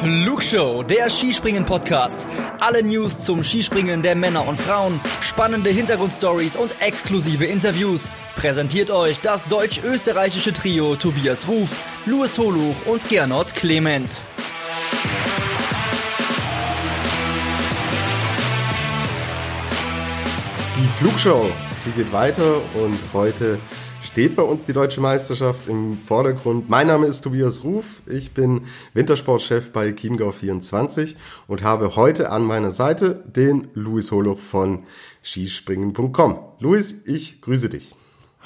Flugshow, der Skispringen-Podcast. Alle News zum Skispringen der Männer und Frauen, spannende Hintergrundstories und exklusive Interviews. Präsentiert euch das deutsch-österreichische Trio Tobias Ruf, Louis Holuch und Gernot Clement. Die Flugshow, sie geht weiter und heute steht bei uns die deutsche Meisterschaft im Vordergrund. Mein Name ist Tobias Ruf, ich bin Wintersportchef bei Chiemgau 24 und habe heute an meiner Seite den Luis Holoch von skispringen.com. Luis, ich grüße dich.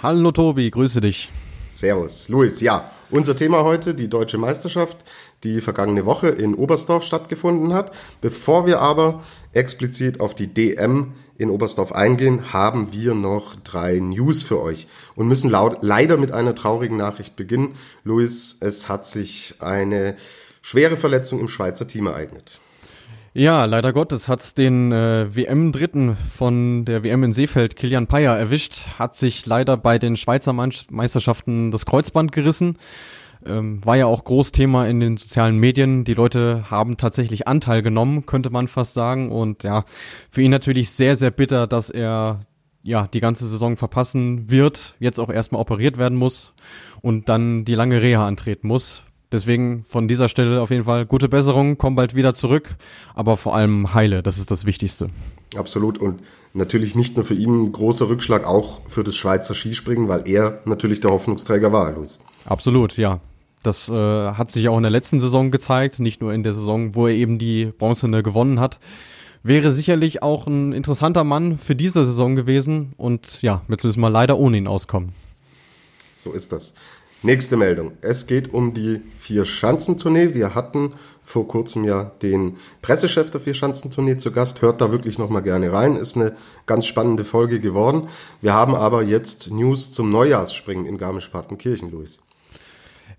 Hallo Tobi, grüße dich. Servus. Luis, ja, unser Thema heute, die deutsche Meisterschaft, die vergangene Woche in Oberstdorf stattgefunden hat. Bevor wir aber explizit auf die DM in Oberstdorf eingehen, haben wir noch drei News für euch und müssen laut, leider mit einer traurigen Nachricht beginnen. Luis, es hat sich eine schwere Verletzung im Schweizer Team ereignet. Ja, leider Gottes hat's den äh, WM-Dritten von der WM in Seefeld, Kilian Payer, erwischt. Hat sich leider bei den Schweizer Meisterschaften das Kreuzband gerissen. Ähm, war ja auch Großthema in den sozialen Medien. Die Leute haben tatsächlich Anteil genommen, könnte man fast sagen. Und ja, für ihn natürlich sehr, sehr bitter, dass er ja die ganze Saison verpassen wird, jetzt auch erstmal operiert werden muss und dann die lange Reha antreten muss. Deswegen von dieser Stelle auf jeden Fall gute Besserung, komm bald wieder zurück, aber vor allem heile, das ist das Wichtigste. Absolut und natürlich nicht nur für ihn ein großer Rückschlag, auch für das Schweizer Skispringen, weil er natürlich der Hoffnungsträger war, Luis. Absolut, ja. Das äh, hat sich auch in der letzten Saison gezeigt, nicht nur in der Saison, wo er eben die Bronzene gewonnen hat. Wäre sicherlich auch ein interessanter Mann für diese Saison gewesen und ja, jetzt müssen wir leider ohne ihn auskommen. So ist das. Nächste Meldung. Es geht um die Vier-Schanzentournee. Wir hatten vor kurzem ja den Pressechef der Vier-Schanzentournee zu Gast. Hört da wirklich nochmal gerne rein. Ist eine ganz spannende Folge geworden. Wir haben aber jetzt News zum Neujahrsspringen in Garmisch-Partenkirchen, Luis.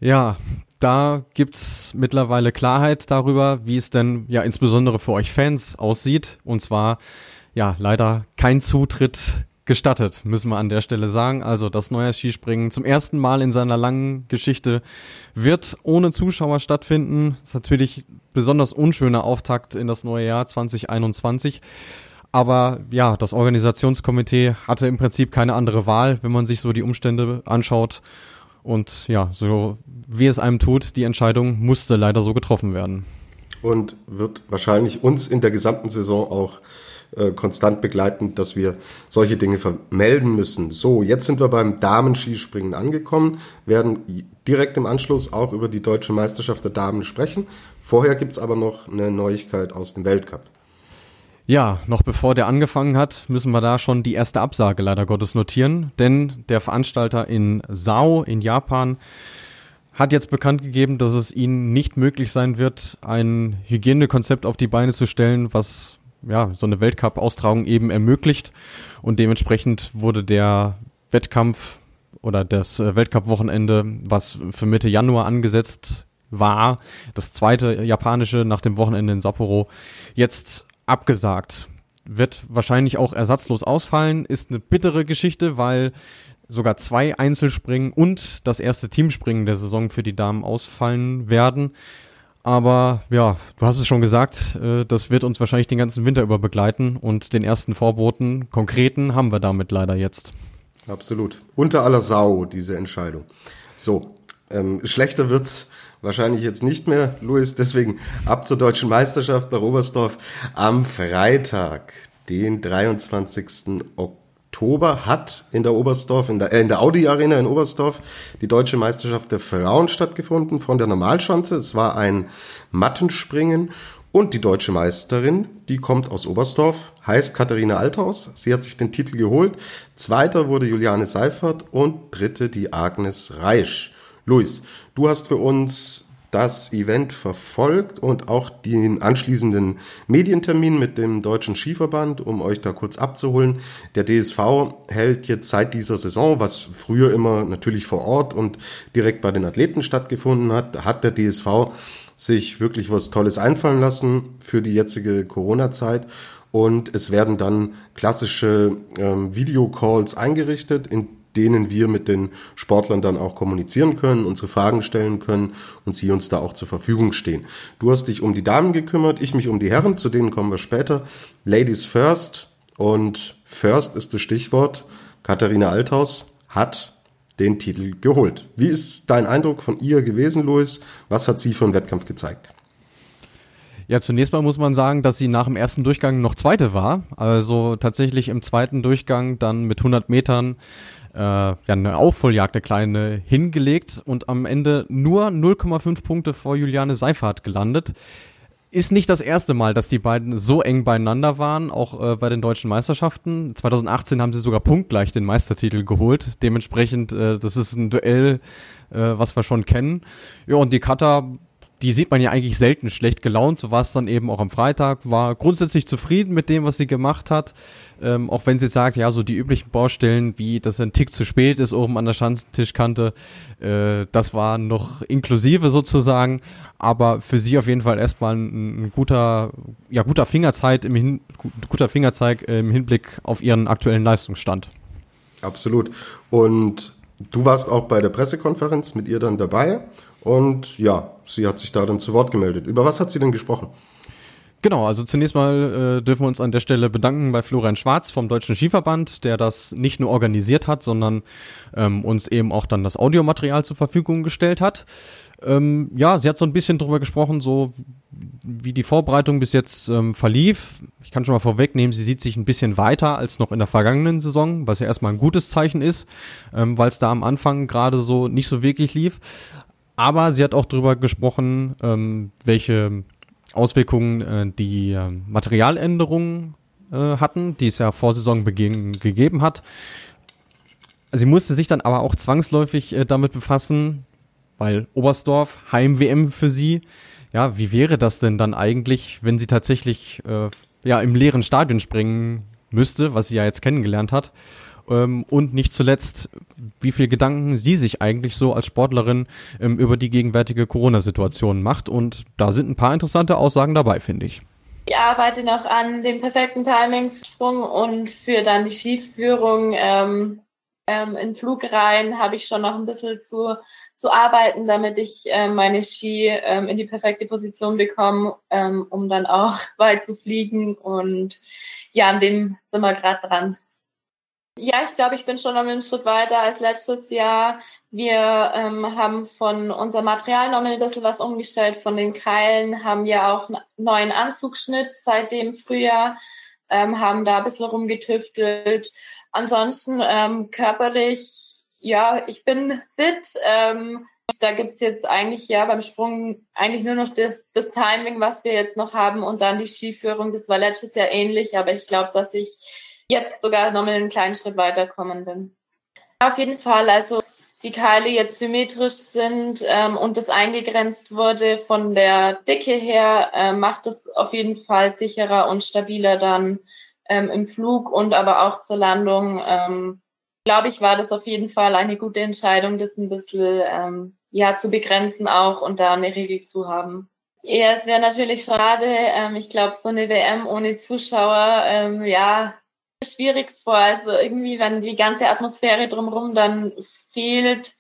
Ja, da gibt's mittlerweile Klarheit darüber, wie es denn ja insbesondere für euch Fans aussieht. Und zwar ja leider kein Zutritt gestattet, müssen wir an der Stelle sagen. Also das neue Skispringen zum ersten Mal in seiner langen Geschichte wird ohne Zuschauer stattfinden. Das ist natürlich besonders unschöner Auftakt in das neue Jahr 2021. Aber ja, das Organisationskomitee hatte im Prinzip keine andere Wahl, wenn man sich so die Umstände anschaut. Und ja, so wie es einem tut, die Entscheidung musste leider so getroffen werden. Und wird wahrscheinlich uns in der gesamten Saison auch äh, konstant begleiten, dass wir solche Dinge vermelden müssen. So, jetzt sind wir beim Damenskispringen angekommen, werden direkt im Anschluss auch über die deutsche Meisterschaft der Damen sprechen. Vorher gibt's aber noch eine Neuigkeit aus dem Weltcup. Ja, noch bevor der angefangen hat, müssen wir da schon die erste Absage leider Gottes notieren, denn der Veranstalter in Sao in Japan hat jetzt bekannt gegeben, dass es ihnen nicht möglich sein wird, ein Hygienekonzept auf die Beine zu stellen, was ja, so eine Weltcup-Austragung eben ermöglicht. Und dementsprechend wurde der Wettkampf oder das äh, Weltcup-Wochenende, was für Mitte Januar angesetzt war, das zweite japanische nach dem Wochenende in Sapporo, jetzt abgesagt. Wird wahrscheinlich auch ersatzlos ausfallen, ist eine bittere Geschichte, weil sogar zwei Einzelspringen und das erste Teamspringen der Saison für die Damen ausfallen werden. Aber ja, du hast es schon gesagt, äh, das wird uns wahrscheinlich den ganzen Winter über begleiten und den ersten Vorboten, konkreten, haben wir damit leider jetzt. Absolut. Unter aller Sau, diese Entscheidung. So, ähm, schlechter wird's wahrscheinlich jetzt nicht mehr, Luis. Deswegen ab zur deutschen Meisterschaft nach Oberstdorf am Freitag, den 23. Oktober. Oktober hat in der Oberstdorf, in der, äh, in der Audi Arena in Oberstdorf, die deutsche Meisterschaft der Frauen stattgefunden von der Normalschanze. Es war ein Mattenspringen und die deutsche Meisterin, die kommt aus Oberstdorf, heißt Katharina Althaus. Sie hat sich den Titel geholt. Zweiter wurde Juliane Seifert und dritte die Agnes Reisch. Luis, du hast für uns das Event verfolgt und auch den anschließenden Medientermin mit dem Deutschen Skiverband, um euch da kurz abzuholen. Der DSV hält jetzt seit dieser Saison, was früher immer natürlich vor Ort und direkt bei den Athleten stattgefunden hat, hat der DSV sich wirklich was Tolles einfallen lassen für die jetzige Corona-Zeit. Und es werden dann klassische ähm, Videocalls eingerichtet, in denen wir mit den Sportlern dann auch kommunizieren können, unsere Fragen stellen können und sie uns da auch zur Verfügung stehen. Du hast dich um die Damen gekümmert, ich mich um die Herren, zu denen kommen wir später. Ladies first und first ist das Stichwort. Katharina Althaus hat den Titel geholt. Wie ist dein Eindruck von ihr gewesen, Luis? Was hat sie für einen Wettkampf gezeigt? Ja, zunächst mal muss man sagen, dass sie nach dem ersten Durchgang noch Zweite war. Also tatsächlich im zweiten Durchgang dann mit 100 Metern äh, ja eine Aufholjagd, eine kleine hingelegt und am Ende nur 0,5 Punkte vor Juliane Seifert gelandet. Ist nicht das erste Mal, dass die beiden so eng beieinander waren, auch äh, bei den deutschen Meisterschaften. 2018 haben sie sogar punktgleich den Meistertitel geholt. Dementsprechend, äh, das ist ein Duell, äh, was wir schon kennen. Ja, und die Cutter die sieht man ja eigentlich selten schlecht gelaunt. So war es dann eben auch am Freitag. War grundsätzlich zufrieden mit dem, was sie gemacht hat. Ähm, auch wenn sie sagt, ja, so die üblichen Baustellen, wie dass ein Tick zu spät ist oben an der Schanzentischkante, äh, das war noch inklusive sozusagen. Aber für sie auf jeden Fall erstmal ein, ein guter, ja, guter Fingerzeit im Hin guter Fingerzeig im Hinblick auf ihren aktuellen Leistungsstand. Absolut. Und du warst auch bei der Pressekonferenz mit ihr dann dabei und ja, sie hat sich da dann zu Wort gemeldet. Über was hat sie denn gesprochen? Genau, also zunächst mal äh, dürfen wir uns an der Stelle bedanken bei Florian Schwarz vom Deutschen Skiverband, der das nicht nur organisiert hat, sondern ähm, uns eben auch dann das Audiomaterial zur Verfügung gestellt hat. Ähm, ja, sie hat so ein bisschen drüber gesprochen, so wie die Vorbereitung bis jetzt ähm, verlief. Ich kann schon mal vorwegnehmen, sie sieht sich ein bisschen weiter als noch in der vergangenen Saison, was ja erstmal ein gutes Zeichen ist, ähm, weil es da am Anfang gerade so nicht so wirklich lief. Aber sie hat auch darüber gesprochen, ähm, welche Auswirkungen äh, die äh, Materialänderungen äh, hatten, die es ja vor Saisonbeginn gegeben hat. Sie musste sich dann aber auch zwangsläufig äh, damit befassen, weil Oberstdorf, Heim-WM für sie, ja, wie wäre das denn dann eigentlich, wenn sie tatsächlich äh, ja im leeren Stadion springen müsste, was sie ja jetzt kennengelernt hat? Ähm, und nicht zuletzt, wie viel Gedanken sie sich eigentlich so als Sportlerin ähm, über die gegenwärtige Corona-Situation macht. Und da sind ein paar interessante Aussagen dabei, finde ich. Ich arbeite noch an dem perfekten Timing-Sprung und für dann die Skiführung ähm, ähm, in Flugreihen habe ich schon noch ein bisschen zu, zu arbeiten, damit ich ähm, meine Ski ähm, in die perfekte Position bekomme, ähm, um dann auch weit zu fliegen. Und ja, an dem sind wir gerade dran. Ja, ich glaube, ich bin schon noch einen Schritt weiter als letztes Jahr. Wir ähm, haben von unserem Material noch ein bisschen was umgestellt. Von den Keilen haben wir auch einen neuen Anzugschnitt seit dem Frühjahr, ähm, haben da ein bisschen rumgetüftelt. Ansonsten ähm, körperlich, ja, ich bin fit. Ähm, da gibt's jetzt eigentlich ja beim Sprung eigentlich nur noch das, das Timing, was wir jetzt noch haben und dann die Skiführung. Das war letztes Jahr ähnlich, aber ich glaube, dass ich jetzt sogar nochmal einen kleinen Schritt weiterkommen bin. Auf jeden Fall, also die Keile jetzt symmetrisch sind ähm, und das eingegrenzt wurde von der Dicke her, äh, macht es auf jeden Fall sicherer und stabiler dann ähm, im Flug und aber auch zur Landung. Ähm, Glaube ich, war das auf jeden Fall eine gute Entscheidung, das ein bisschen ähm, ja zu begrenzen auch und da eine Regel zu haben. Ja, es wäre natürlich schade. Ähm, ich glaube, so eine WM ohne Zuschauer, ähm, ja, schwierig vor. Also irgendwie, wenn die ganze Atmosphäre drumherum dann fehlt,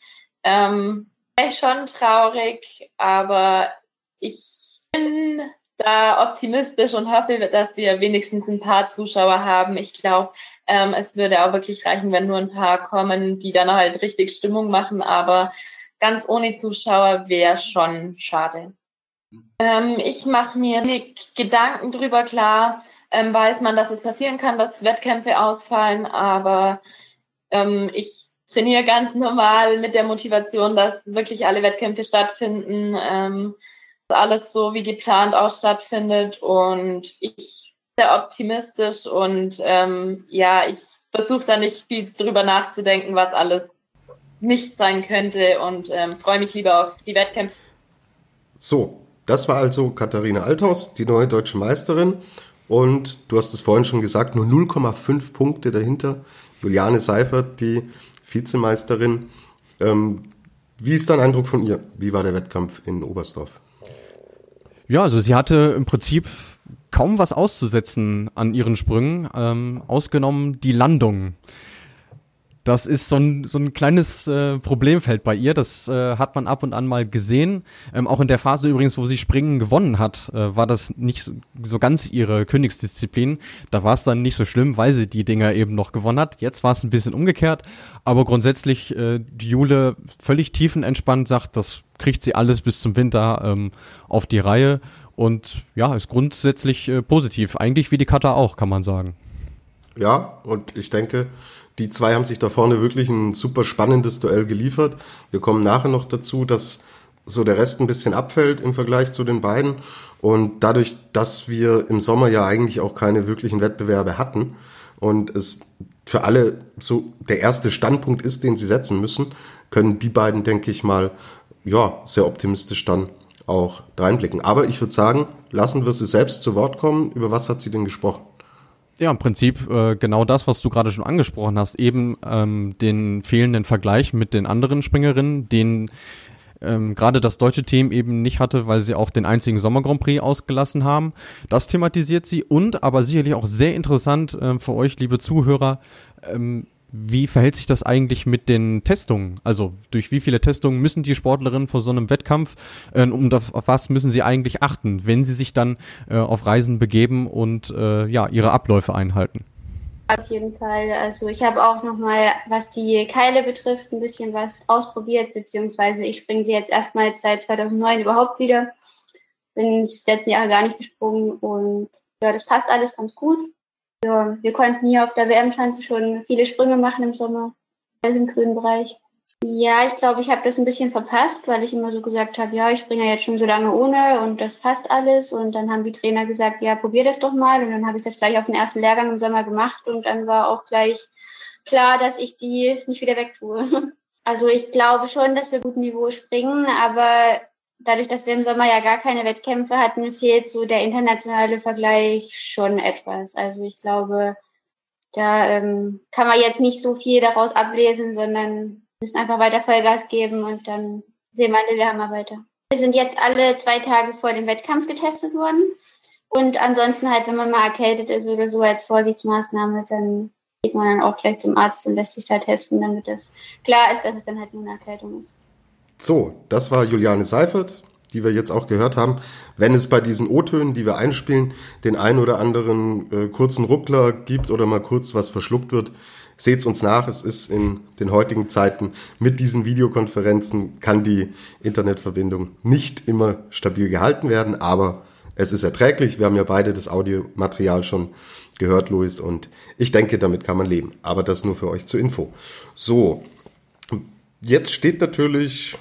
ähm, wäre ich schon traurig, aber ich bin da optimistisch und hoffe, dass wir wenigstens ein paar Zuschauer haben. Ich glaube, ähm, es würde auch wirklich reichen, wenn nur ein paar kommen, die dann halt richtig Stimmung machen, aber ganz ohne Zuschauer wäre schon schade. Ähm, ich mache mir Gedanken drüber klar, ähm, weiß man, dass es passieren kann, dass Wettkämpfe ausfallen, aber ähm, ich trainiere ganz normal mit der Motivation, dass wirklich alle Wettkämpfe stattfinden, ähm, alles so wie geplant auch stattfindet und ich bin sehr optimistisch und ähm, ja, ich versuche da nicht viel drüber nachzudenken, was alles nicht sein könnte und ähm, freue mich lieber auf die Wettkämpfe. So, das war also Katharina Althaus, die neue deutsche Meisterin. Und du hast es vorhin schon gesagt, nur 0,5 Punkte dahinter. Juliane Seifert, die Vizemeisterin. Ähm, wie ist dein Eindruck von ihr? Wie war der Wettkampf in Oberstdorf? Ja, also sie hatte im Prinzip kaum was auszusetzen an ihren Sprüngen, ähm, ausgenommen die Landung. Das ist so ein, so ein kleines äh, Problemfeld bei ihr. Das äh, hat man ab und an mal gesehen. Ähm, auch in der Phase übrigens, wo sie Springen gewonnen hat, äh, war das nicht so ganz ihre Königsdisziplin. Da war es dann nicht so schlimm, weil sie die Dinger eben noch gewonnen hat. Jetzt war es ein bisschen umgekehrt. Aber grundsätzlich, äh, die Jule völlig tiefenentspannt sagt, das kriegt sie alles bis zum Winter ähm, auf die Reihe. Und ja, ist grundsätzlich äh, positiv. Eigentlich wie die Kata auch, kann man sagen. Ja, und ich denke, die zwei haben sich da vorne wirklich ein super spannendes Duell geliefert. Wir kommen nachher noch dazu, dass so der Rest ein bisschen abfällt im Vergleich zu den beiden. Und dadurch, dass wir im Sommer ja eigentlich auch keine wirklichen Wettbewerbe hatten und es für alle so der erste Standpunkt ist, den sie setzen müssen, können die beiden, denke ich mal, ja, sehr optimistisch dann auch reinblicken. Aber ich würde sagen, lassen wir sie selbst zu Wort kommen. Über was hat sie denn gesprochen? Ja, im Prinzip äh, genau das, was du gerade schon angesprochen hast, eben ähm, den fehlenden Vergleich mit den anderen Springerinnen, den ähm, gerade das deutsche Team eben nicht hatte, weil sie auch den einzigen Sommer Grand Prix ausgelassen haben. Das thematisiert sie und aber sicherlich auch sehr interessant äh, für euch, liebe Zuhörer, ähm, wie verhält sich das eigentlich mit den Testungen? Also durch wie viele Testungen müssen die Sportlerinnen vor so einem Wettkampf, äh, um auf, auf was müssen sie eigentlich achten, wenn sie sich dann äh, auf Reisen begeben und äh, ja ihre Abläufe einhalten? Auf jeden Fall. Also ich habe auch nochmal, was die Keile betrifft, ein bisschen was ausprobiert, beziehungsweise ich springe sie jetzt erstmals seit 2009 überhaupt wieder. Bin die letzten Jahre gar nicht gesprungen und ja, das passt alles ganz gut. Ja, wir konnten hier auf der WM-Schanze schon viele Sprünge machen im Sommer. Alles im grünen Bereich. Ja, ich glaube, ich habe das ein bisschen verpasst, weil ich immer so gesagt habe, ja, ich springe jetzt schon so lange ohne und das passt alles. Und dann haben die Trainer gesagt, ja, probier das doch mal. Und dann habe ich das gleich auf den ersten Lehrgang im Sommer gemacht und dann war auch gleich klar, dass ich die nicht wieder wegtue. Also ich glaube schon, dass wir gut Niveau springen, aber dadurch, dass wir im Sommer ja gar keine Wettkämpfe hatten, fehlt so der internationale Vergleich schon etwas. Also ich glaube, da ähm, kann man jetzt nicht so viel daraus ablesen, sondern müssen einfach weiter Vollgas geben und dann sehen wir in der Hammer weiter. Wir sind jetzt alle zwei Tage vor dem Wettkampf getestet worden. Und ansonsten halt, wenn man mal erkältet ist oder so als Vorsichtsmaßnahme, dann geht man dann auch gleich zum Arzt und lässt sich da testen, damit es klar ist, dass es dann halt nur eine Erkältung ist. So, das war Juliane Seifert, die wir jetzt auch gehört haben. Wenn es bei diesen O-Tönen, die wir einspielen, den ein oder anderen äh, kurzen Ruckler gibt oder mal kurz was verschluckt wird, seht's uns nach. Es ist in den heutigen Zeiten mit diesen Videokonferenzen kann die Internetverbindung nicht immer stabil gehalten werden, aber es ist erträglich. Wir haben ja beide das Audiomaterial schon gehört, Luis, und ich denke, damit kann man leben. Aber das nur für euch zur Info. So, jetzt steht natürlich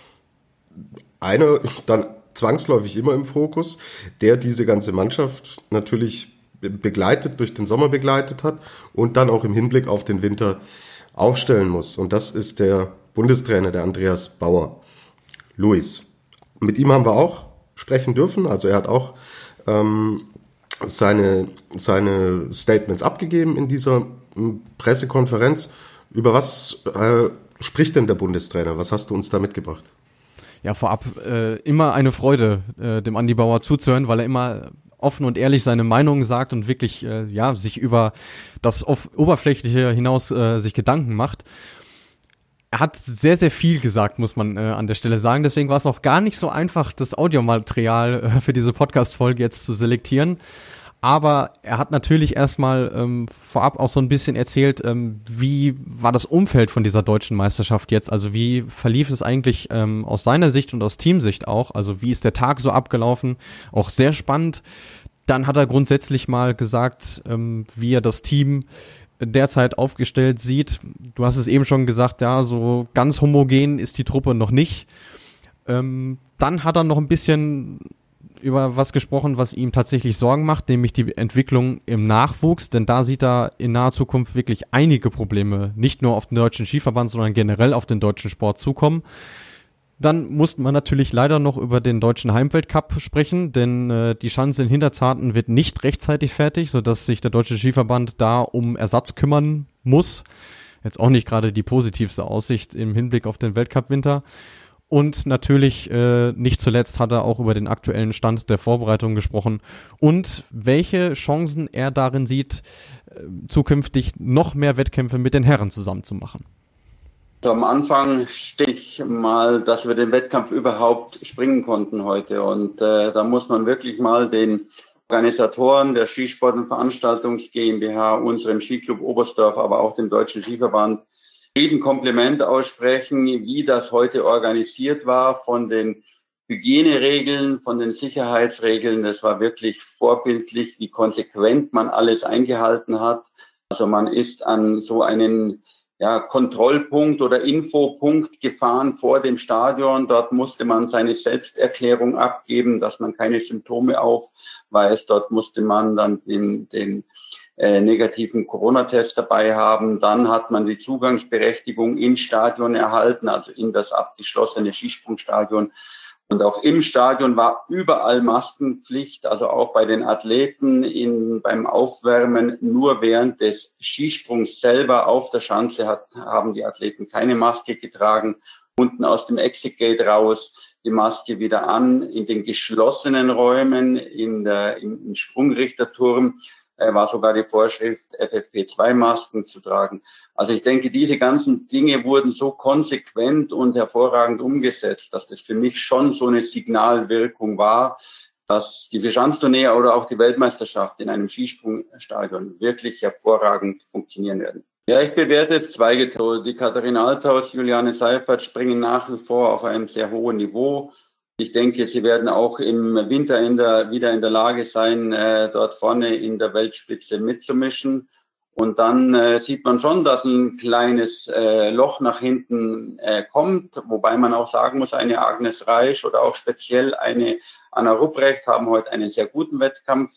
einer dann zwangsläufig immer im Fokus, der diese ganze Mannschaft natürlich begleitet, durch den Sommer begleitet hat und dann auch im Hinblick auf den Winter aufstellen muss. Und das ist der Bundestrainer, der Andreas Bauer. Luis. Mit ihm haben wir auch sprechen dürfen. Also er hat auch ähm, seine, seine Statements abgegeben in dieser Pressekonferenz. Über was äh, spricht denn der Bundestrainer? Was hast du uns da mitgebracht? Ja, vorab äh, immer eine Freude, äh, dem Andi Bauer zuzuhören, weil er immer offen und ehrlich seine Meinung sagt und wirklich äh, ja sich über das Oberflächliche hinaus äh, sich Gedanken macht. Er hat sehr, sehr viel gesagt, muss man äh, an der Stelle sagen. Deswegen war es auch gar nicht so einfach, das Audiomaterial äh, für diese Podcast-Folge jetzt zu selektieren. Aber er hat natürlich erstmal ähm, vorab auch so ein bisschen erzählt, ähm, wie war das Umfeld von dieser deutschen Meisterschaft jetzt? Also wie verlief es eigentlich ähm, aus seiner Sicht und aus Teamsicht auch? Also wie ist der Tag so abgelaufen? Auch sehr spannend. Dann hat er grundsätzlich mal gesagt, ähm, wie er das Team derzeit aufgestellt sieht. Du hast es eben schon gesagt, ja, so ganz homogen ist die Truppe noch nicht. Ähm, dann hat er noch ein bisschen über was gesprochen, was ihm tatsächlich Sorgen macht, nämlich die Entwicklung im Nachwuchs, denn da sieht er in naher Zukunft wirklich einige Probleme, nicht nur auf den deutschen Skiverband, sondern generell auf den deutschen Sport zukommen. Dann musste man natürlich leider noch über den deutschen Heimweltcup sprechen, denn äh, die Schanze in Hinterzarten wird nicht rechtzeitig fertig, sodass sich der deutsche Skiverband da um Ersatz kümmern muss. Jetzt auch nicht gerade die positivste Aussicht im Hinblick auf den Weltcup-Winter. Und natürlich, äh, nicht zuletzt, hat er auch über den aktuellen Stand der Vorbereitung gesprochen und welche Chancen er darin sieht, äh, zukünftig noch mehr Wettkämpfe mit den Herren zusammen zu machen. Am Anfang stehe ich mal, dass wir den Wettkampf überhaupt springen konnten heute. Und äh, da muss man wirklich mal den Organisatoren der Skisport- und Veranstaltungs GmbH, unserem Skiclub Oberstdorf, aber auch dem Deutschen Skiverband, Riesenkompliment aussprechen, wie das heute organisiert war von den Hygieneregeln, von den Sicherheitsregeln. Das war wirklich vorbildlich, wie konsequent man alles eingehalten hat. Also man ist an so einen ja, Kontrollpunkt oder Infopunkt gefahren vor dem Stadion. Dort musste man seine Selbsterklärung abgeben, dass man keine Symptome aufweist. Dort musste man dann den, den äh, negativen Corona-Test dabei haben. Dann hat man die Zugangsberechtigung ins Stadion erhalten, also in das abgeschlossene Skisprungstadion. Und auch im Stadion war überall Maskenpflicht, also auch bei den Athleten in, beim Aufwärmen. Nur während des Skisprungs selber auf der Schanze hat, haben die Athleten keine Maske getragen. Unten aus dem Exit Gate raus die Maske wieder an. In den geschlossenen Räumen, in der, im, im Sprungrichterturm war sogar die Vorschrift, FFP2-Masken zu tragen. Also ich denke, diese ganzen Dinge wurden so konsequent und hervorragend umgesetzt, dass das für mich schon so eine Signalwirkung war, dass die Verschanztournee oder auch die Weltmeisterschaft in einem Skisprungstadion wirklich hervorragend funktionieren werden. Ja, ich bewerte es zweigeteilt. Die Katharina Althaus, Juliane Seifert springen nach wie vor auf einem sehr hohen Niveau. Ich denke, sie werden auch im Winter in der, wieder in der Lage sein, äh, dort vorne in der Weltspitze mitzumischen. Und dann äh, sieht man schon, dass ein kleines äh, Loch nach hinten äh, kommt, wobei man auch sagen muss, eine Agnes Reisch oder auch speziell eine Anna Rupprecht haben heute einen sehr guten Wettkampf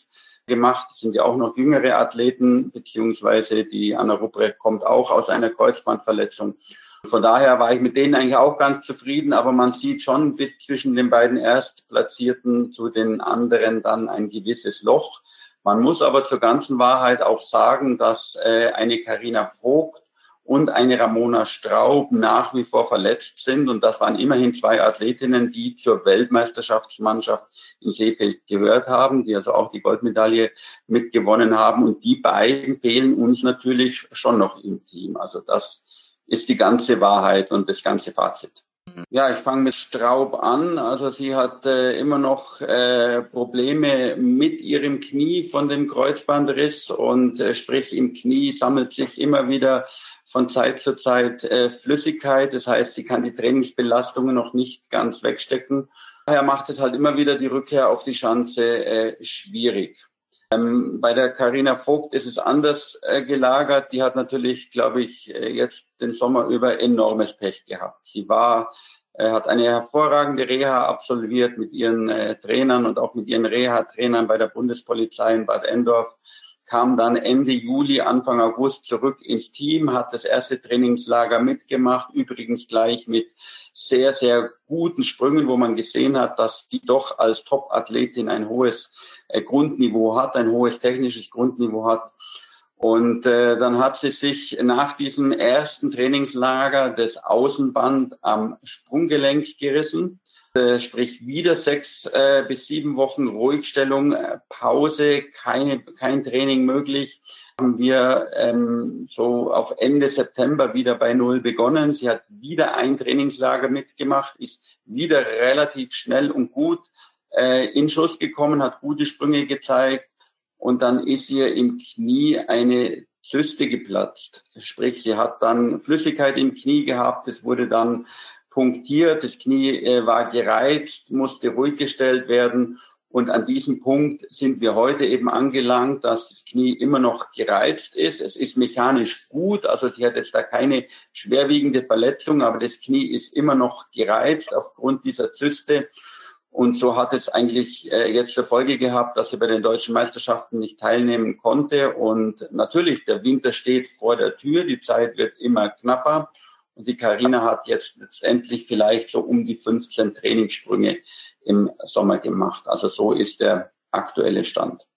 gemacht. Das sind ja auch noch jüngere Athleten, beziehungsweise die Anna Rupprecht kommt auch aus einer Kreuzbandverletzung. Von daher war ich mit denen eigentlich auch ganz zufrieden, aber man sieht schon bis zwischen den beiden Erstplatzierten zu den anderen dann ein gewisses Loch. Man muss aber zur ganzen Wahrheit auch sagen, dass äh, eine Karina Vogt und eine Ramona Straub nach wie vor verletzt sind. Und das waren immerhin zwei Athletinnen, die zur Weltmeisterschaftsmannschaft in Seefeld gehört haben, die also auch die Goldmedaille mitgewonnen haben. Und die beiden fehlen uns natürlich schon noch im Team. Also das ist die ganze Wahrheit und das ganze Fazit. Ja, ich fange mit Straub an. Also sie hat äh, immer noch äh, Probleme mit ihrem Knie von dem Kreuzbandriss und äh, sprich im Knie sammelt sich immer wieder von Zeit zu Zeit äh, Flüssigkeit. Das heißt, sie kann die Trainingsbelastungen noch nicht ganz wegstecken. Daher macht es halt immer wieder die Rückkehr auf die Schanze äh, schwierig. Ähm, bei der Carina Vogt ist es anders äh, gelagert. Die hat natürlich, glaube ich, äh, jetzt den Sommer über enormes Pech gehabt. Sie war, äh, hat eine hervorragende Reha absolviert mit ihren äh, Trainern und auch mit ihren Reha-Trainern bei der Bundespolizei in Bad Endorf kam dann Ende Juli, Anfang August zurück ins Team, hat das erste Trainingslager mitgemacht, übrigens gleich mit sehr, sehr guten Sprüngen, wo man gesehen hat, dass die doch als Top-Athletin ein hohes Grundniveau hat, ein hohes technisches Grundniveau hat. Und äh, dann hat sie sich nach diesem ersten Trainingslager das Außenband am Sprunggelenk gerissen äh, sprich wieder sechs äh, bis sieben Wochen Ruhigstellung, äh, Pause, keine, kein Training möglich. Haben wir ähm, so auf Ende September wieder bei Null begonnen. Sie hat wieder ein Trainingslager mitgemacht, ist wieder relativ schnell und gut äh, in Schuss gekommen, hat gute Sprünge gezeigt und dann ist ihr im Knie eine Zyste geplatzt. Sprich, sie hat dann Flüssigkeit im Knie gehabt. Es wurde dann punktiert, das Knie äh, war gereizt, musste ruhig gestellt werden. Und an diesem Punkt sind wir heute eben angelangt, dass das Knie immer noch gereizt ist. Es ist mechanisch gut, also sie hat jetzt da keine schwerwiegende Verletzung, aber das Knie ist immer noch gereizt aufgrund dieser Zyste. Und so hat es eigentlich äh, jetzt zur Folge gehabt, dass sie bei den deutschen Meisterschaften nicht teilnehmen konnte. Und natürlich, der Winter steht vor der Tür, die Zeit wird immer knapper. Und die Karina hat jetzt letztendlich vielleicht so um die 15 Trainingssprünge im Sommer gemacht. Also so ist der aktuelle Stand.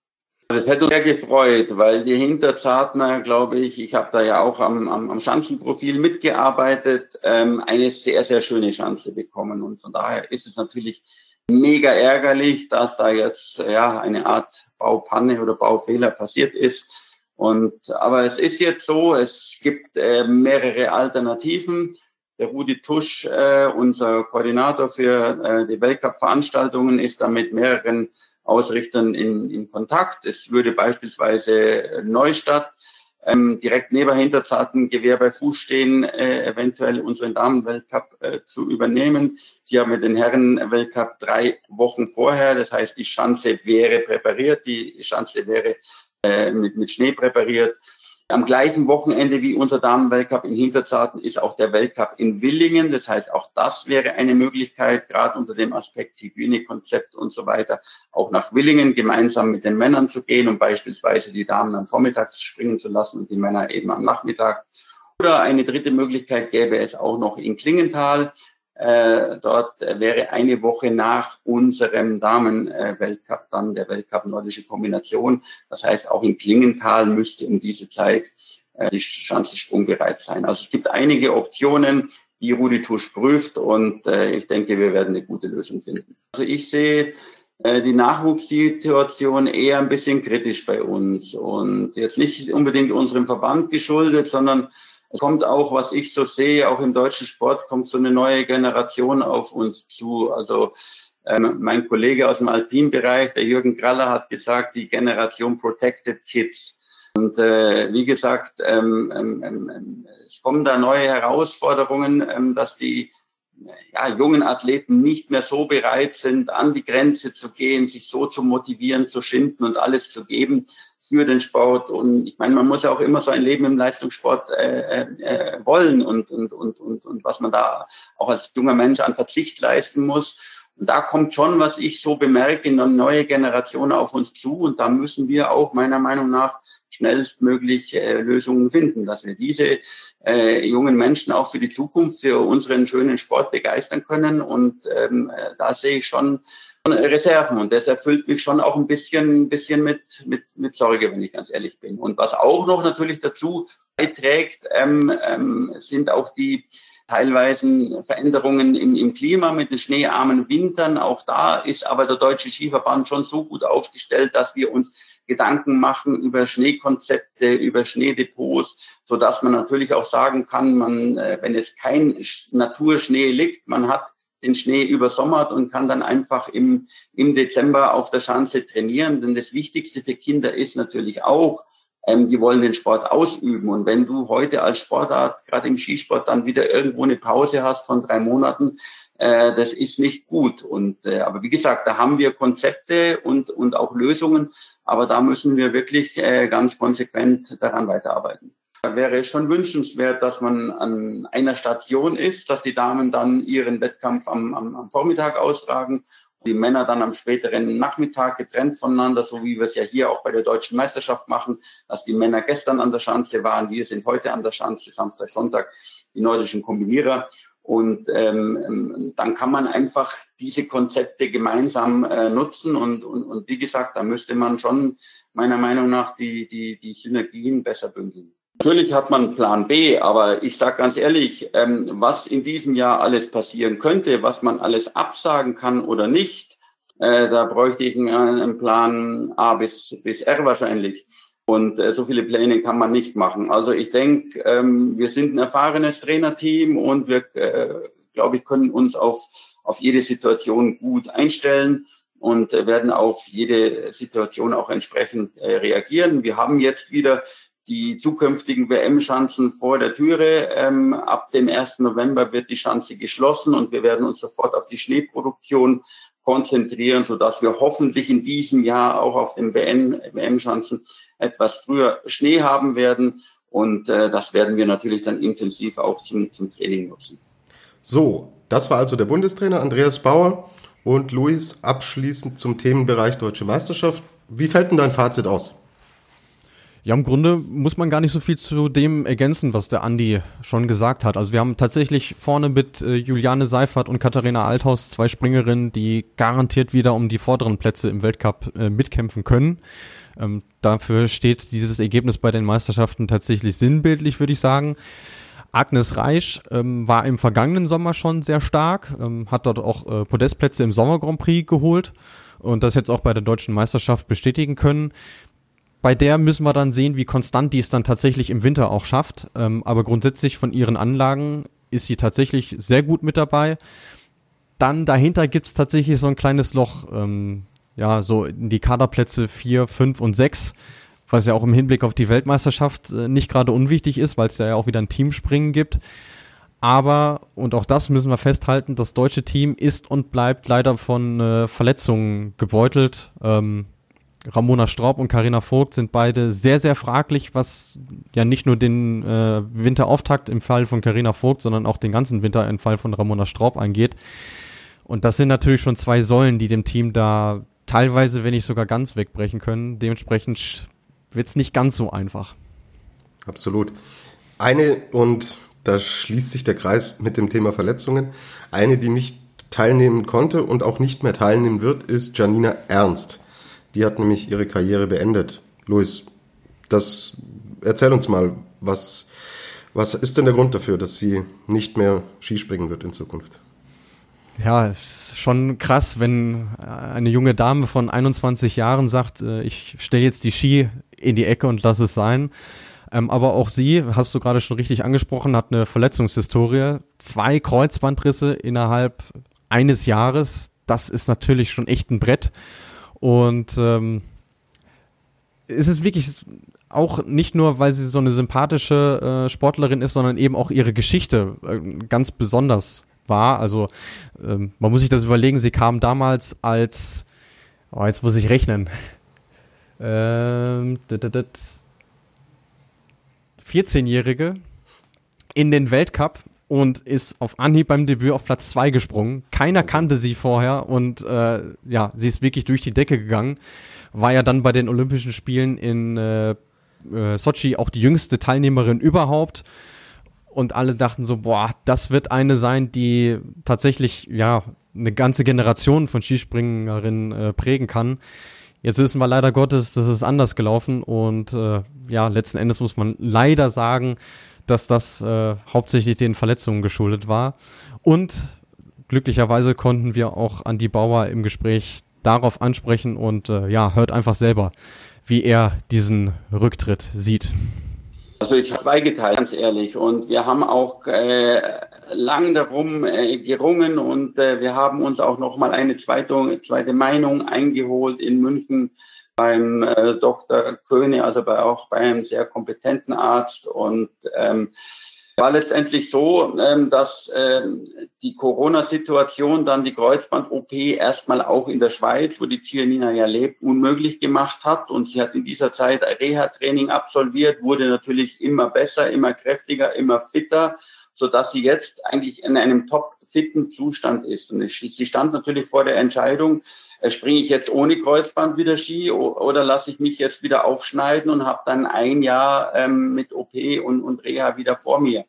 Das hätte uns sehr gefreut, weil die Hinterzartner, glaube ich, ich habe da ja auch am, am, am Schanzenprofil mitgearbeitet, ähm, eine sehr, sehr schöne Chance bekommen. Und von daher ist es natürlich mega ärgerlich, dass da jetzt ja eine Art Baupanne oder Baufehler passiert ist. Und, aber es ist jetzt so, es gibt äh, mehrere Alternativen. Der Rudi Tusch, äh, unser Koordinator für äh, die Weltcup-Veranstaltungen, ist da mit mehreren Ausrichtern in, in Kontakt. Es würde beispielsweise Neustadt ähm, direkt neben Hinterzarten Gewehr bei Fuß stehen, äh, eventuell unseren Damenweltcup äh, zu übernehmen. Sie haben mit den Herrenweltcup drei Wochen vorher, das heißt, die Schanze wäre präpariert, die Schanze wäre äh, mit, mit Schnee präpariert. Am gleichen Wochenende wie unser Damenweltcup in Hinterzarten ist auch der Weltcup in Willingen. Das heißt, auch das wäre eine Möglichkeit, gerade unter dem Aspekt Hygienekonzept und so weiter, auch nach Willingen gemeinsam mit den Männern zu gehen und beispielsweise die Damen am Vormittag springen zu lassen und die Männer eben am Nachmittag. Oder eine dritte Möglichkeit gäbe es auch noch in Klingenthal. Äh, dort wäre eine Woche nach unserem Damen-Weltcup dann der Weltcup Nordische Kombination. Das heißt, auch in Klingenthal müsste um diese Zeit äh, die Schanzensprung bereit sein. Also es gibt einige Optionen, die Rudi Tusch prüft und äh, ich denke, wir werden eine gute Lösung finden. Also ich sehe äh, die Nachwuchssituation eher ein bisschen kritisch bei uns und jetzt nicht unbedingt unserem Verband geschuldet, sondern es kommt auch, was ich so sehe, auch im deutschen Sport kommt so eine neue Generation auf uns zu. Also ähm, mein Kollege aus dem Alpinbereich, der Jürgen Kraller, hat gesagt, die Generation Protected Kids. Und äh, wie gesagt, ähm, ähm, ähm, es kommen da neue Herausforderungen, ähm, dass die ja, jungen Athleten nicht mehr so bereit sind, an die Grenze zu gehen, sich so zu motivieren, zu schinden und alles zu geben für den Sport. Und ich meine, man muss ja auch immer so ein Leben im Leistungssport äh, äh, wollen und, und, und, und, und was man da auch als junger Mensch an Verzicht leisten muss. Und da kommt schon, was ich so bemerke, eine neue Generation auf uns zu. Und da müssen wir auch meiner Meinung nach schnellstmöglich äh, Lösungen finden, dass wir diese äh, jungen Menschen auch für die Zukunft, für unseren schönen Sport begeistern können. Und ähm, äh, da sehe ich schon Reserven und das erfüllt mich schon auch ein bisschen, ein bisschen mit, mit, mit Sorge, wenn ich ganz ehrlich bin. Und was auch noch natürlich dazu beiträgt, ähm, ähm, sind auch die teilweise Veränderungen im, im Klima mit den schneearmen Wintern. Auch da ist aber der Deutsche Skiverband schon so gut aufgestellt, dass wir uns Gedanken machen über Schneekonzepte, über Schneedepots, so dass man natürlich auch sagen kann, man, äh, wenn jetzt kein Naturschnee liegt, man hat den Schnee übersommert und kann dann einfach im, im Dezember auf der Schanze trainieren. Denn das Wichtigste für Kinder ist natürlich auch, ähm, die wollen den Sport ausüben. Und wenn du heute als Sportart, gerade im Skisport, dann wieder irgendwo eine Pause hast von drei Monaten, äh, das ist nicht gut. Und äh, aber wie gesagt, da haben wir Konzepte und und auch Lösungen, aber da müssen wir wirklich äh, ganz konsequent daran weiterarbeiten. Da wäre es schon wünschenswert, dass man an einer Station ist, dass die Damen dann ihren Wettkampf am, am, am Vormittag austragen die Männer dann am späteren Nachmittag getrennt voneinander, so wie wir es ja hier auch bei der deutschen Meisterschaft machen, dass die Männer gestern an der Schanze waren, wir sind heute an der Schanze, Samstag, Sonntag, die nordischen Kombinierer. Und ähm, dann kann man einfach diese Konzepte gemeinsam äh, nutzen. Und, und, und wie gesagt, da müsste man schon meiner Meinung nach die, die, die Synergien besser bündeln. Natürlich hat man Plan B, aber ich sage ganz ehrlich, ähm, was in diesem Jahr alles passieren könnte, was man alles absagen kann oder nicht, äh, da bräuchte ich einen, Plan A bis, bis R wahrscheinlich. Und äh, so viele Pläne kann man nicht machen. Also ich denke, ähm, wir sind ein erfahrenes Trainerteam und wir, äh, glaube ich, können uns auf, auf jede Situation gut einstellen und äh, werden auf jede Situation auch entsprechend äh, reagieren. Wir haben jetzt wieder die zukünftigen WM-Schanzen vor der Türe. Ähm, ab dem 1. November wird die Schanze geschlossen und wir werden uns sofort auf die Schneeproduktion konzentrieren, so dass wir hoffentlich in diesem Jahr auch auf den WM-Schanzen etwas früher Schnee haben werden. Und äh, das werden wir natürlich dann intensiv auch zum, zum Training nutzen. So, das war also der Bundestrainer Andreas Bauer und Luis abschließend zum Themenbereich Deutsche Meisterschaft. Wie fällt denn dein Fazit aus? Ja, im Grunde muss man gar nicht so viel zu dem ergänzen, was der Andi schon gesagt hat. Also wir haben tatsächlich vorne mit äh, Juliane Seifert und Katharina Althaus zwei Springerinnen, die garantiert wieder um die vorderen Plätze im Weltcup äh, mitkämpfen können. Ähm, dafür steht dieses Ergebnis bei den Meisterschaften tatsächlich sinnbildlich, würde ich sagen. Agnes Reich ähm, war im vergangenen Sommer schon sehr stark, ähm, hat dort auch äh, Podestplätze im Sommer Grand Prix geholt und das jetzt auch bei der deutschen Meisterschaft bestätigen können. Bei der müssen wir dann sehen, wie konstant die es dann tatsächlich im Winter auch schafft. Ähm, aber grundsätzlich von ihren Anlagen ist sie tatsächlich sehr gut mit dabei. Dann dahinter gibt's tatsächlich so ein kleines Loch, ähm, ja, so in die Kaderplätze vier, fünf und sechs, was ja auch im Hinblick auf die Weltmeisterschaft äh, nicht gerade unwichtig ist, weil es da ja auch wieder ein Teamspringen gibt. Aber, und auch das müssen wir festhalten, das deutsche Team ist und bleibt leider von äh, Verletzungen gebeutelt. Ähm, Ramona Straub und Karina Vogt sind beide sehr, sehr fraglich, was ja nicht nur den äh, Winterauftakt im Fall von Karina Vogt, sondern auch den ganzen Winter im Fall von Ramona Straub angeht. Und das sind natürlich schon zwei Säulen, die dem Team da teilweise, wenn nicht sogar ganz wegbrechen können. Dementsprechend wird's nicht ganz so einfach. Absolut. Eine und da schließt sich der Kreis mit dem Thema Verletzungen. Eine, die nicht teilnehmen konnte und auch nicht mehr teilnehmen wird, ist Janina Ernst. Die hat nämlich ihre Karriere beendet. Luis, das erzähl uns mal, was, was ist denn der Grund dafür, dass sie nicht mehr Skispringen wird in Zukunft? Ja, es ist schon krass, wenn eine junge Dame von 21 Jahren sagt, äh, ich stelle jetzt die Ski in die Ecke und lass es sein. Ähm, aber auch sie, hast du gerade schon richtig angesprochen, hat eine Verletzungshistorie. Zwei Kreuzbandrisse innerhalb eines Jahres. Das ist natürlich schon echt ein Brett. Und ähm, es ist wirklich auch nicht nur, weil sie so eine sympathische äh, Sportlerin ist, sondern eben auch ihre Geschichte äh, ganz besonders war. Also ähm, man muss sich das überlegen, sie kam damals als, oh, jetzt muss ich rechnen, ähm, 14-Jährige in den Weltcup und ist auf Anhieb beim Debüt auf Platz zwei gesprungen. Keiner kannte sie vorher und äh, ja, sie ist wirklich durch die Decke gegangen. War ja dann bei den Olympischen Spielen in äh, äh, Sochi auch die jüngste Teilnehmerin überhaupt. Und alle dachten so, boah, das wird eine sein, die tatsächlich ja eine ganze Generation von Skispringerinnen äh, prägen kann. Jetzt wissen wir leider Gottes, das ist anders gelaufen und äh, ja, letzten Endes muss man leider sagen, dass das äh, hauptsächlich den Verletzungen geschuldet war. Und glücklicherweise konnten wir auch Andi Bauer im Gespräch darauf ansprechen und äh, ja, hört einfach selber, wie er diesen Rücktritt sieht. Also ich habe zweigeteilt, ganz ehrlich. Und wir haben auch äh, lang darum äh, gerungen und äh, wir haben uns auch nochmal eine zweite, zweite Meinung eingeholt in München beim äh, Dr. Köhne, also bei, auch bei einem sehr kompetenten Arzt. Und ähm, war letztendlich so, ähm, dass ähm, die Corona-Situation dann die Kreuzband-OP erstmal auch in der Schweiz, wo die Tierlina ja lebt, unmöglich gemacht hat. Und sie hat in dieser Zeit Reha-Training absolviert, wurde natürlich immer besser, immer kräftiger, immer fitter so dass sie jetzt eigentlich in einem top fitten Zustand ist. Und sie stand natürlich vor der Entscheidung, äh, springe ich jetzt ohne Kreuzband wieder Ski oder lasse ich mich jetzt wieder aufschneiden und habe dann ein Jahr ähm, mit OP und, und Reha wieder vor mir.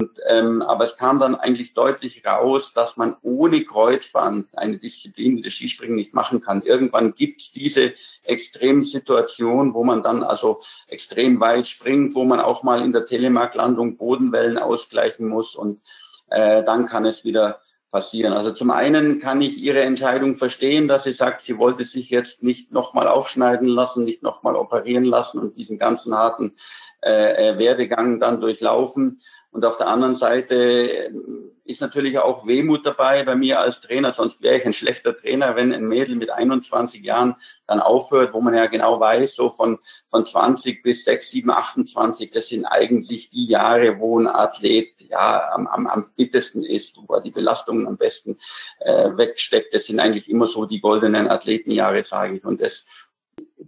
Und, ähm, aber es kam dann eigentlich deutlich raus, dass man ohne Kreuzband eine Disziplin wie das Skispringen nicht machen kann. Irgendwann gibt es diese extremen Situationen, wo man dann also extrem weit springt, wo man auch mal in der Telemarklandung Bodenwellen ausgleichen muss und äh, dann kann es wieder passieren. Also zum einen kann ich Ihre Entscheidung verstehen, dass sie sagt, sie wollte sich jetzt nicht nochmal aufschneiden lassen, nicht nochmal operieren lassen und diesen ganzen harten äh, äh Werdegang dann durchlaufen. Und auf der anderen Seite ähm, ist natürlich auch Wehmut dabei bei mir als Trainer, sonst wäre ich ein schlechter Trainer, wenn ein Mädel mit 21 Jahren dann aufhört, wo man ja genau weiß, so von, von 20 bis 6, 7, 28, das sind eigentlich die Jahre, wo ein Athlet ja am, am, am fittesten ist, wo er die Belastungen am besten äh, wegsteckt. Das sind eigentlich immer so die goldenen Athletenjahre, sage ich. Und das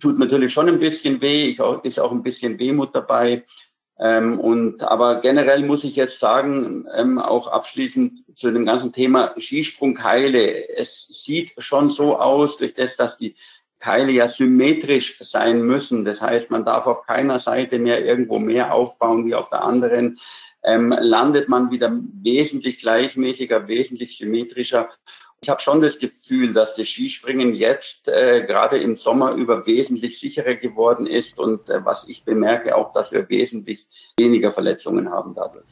tut natürlich schon ein bisschen weh. Ich auch, ist auch ein bisschen Wehmut dabei. Ähm, und aber generell muss ich jetzt sagen, ähm, auch abschließend zu dem ganzen Thema Skisprungkeile. Es sieht schon so aus, durch das, dass die Keile ja symmetrisch sein müssen. Das heißt, man darf auf keiner Seite mehr irgendwo mehr aufbauen wie auf der anderen. Ähm, landet man wieder wesentlich gleichmäßiger, wesentlich symmetrischer. Ich habe schon das Gefühl, dass das Skispringen jetzt äh, gerade im Sommer über wesentlich sicherer geworden ist und äh, was ich bemerke auch, dass wir wesentlich weniger Verletzungen haben dadurch.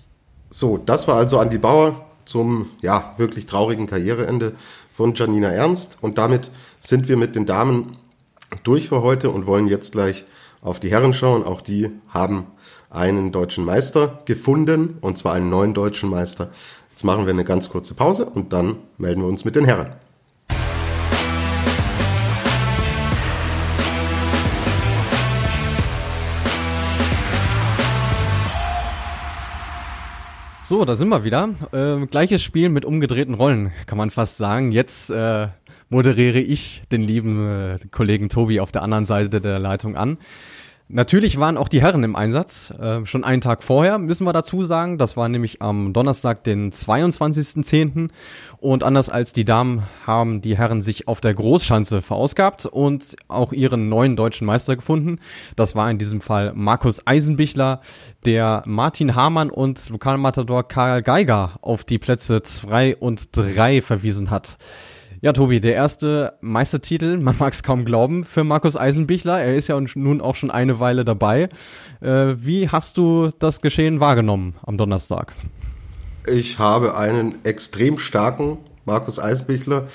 So, das war also Andi Bauer zum ja wirklich traurigen Karriereende von Janina Ernst und damit sind wir mit den Damen durch für heute und wollen jetzt gleich auf die Herren schauen. Auch die haben einen deutschen Meister gefunden, und zwar einen neuen deutschen Meister. Jetzt machen wir eine ganz kurze Pause und dann melden wir uns mit den Herren. So, da sind wir wieder. Äh, gleiches Spiel mit umgedrehten Rollen, kann man fast sagen. Jetzt äh, moderiere ich den lieben äh, Kollegen Tobi auf der anderen Seite der Leitung an. Natürlich waren auch die Herren im Einsatz, äh, schon einen Tag vorher, müssen wir dazu sagen. Das war nämlich am Donnerstag, den 22.10. Und anders als die Damen haben die Herren sich auf der Großschanze verausgabt und auch ihren neuen deutschen Meister gefunden. Das war in diesem Fall Markus Eisenbichler, der Martin Hamann und Lokalmatador Karl Geiger auf die Plätze zwei und drei verwiesen hat. Ja, Tobi, der erste Meistertitel, man mag es kaum glauben, für Markus Eisenbichler. Er ist ja nun auch schon eine Weile dabei. Äh, wie hast du das Geschehen wahrgenommen am Donnerstag? Ich habe einen extrem starken Markus Eisenbichler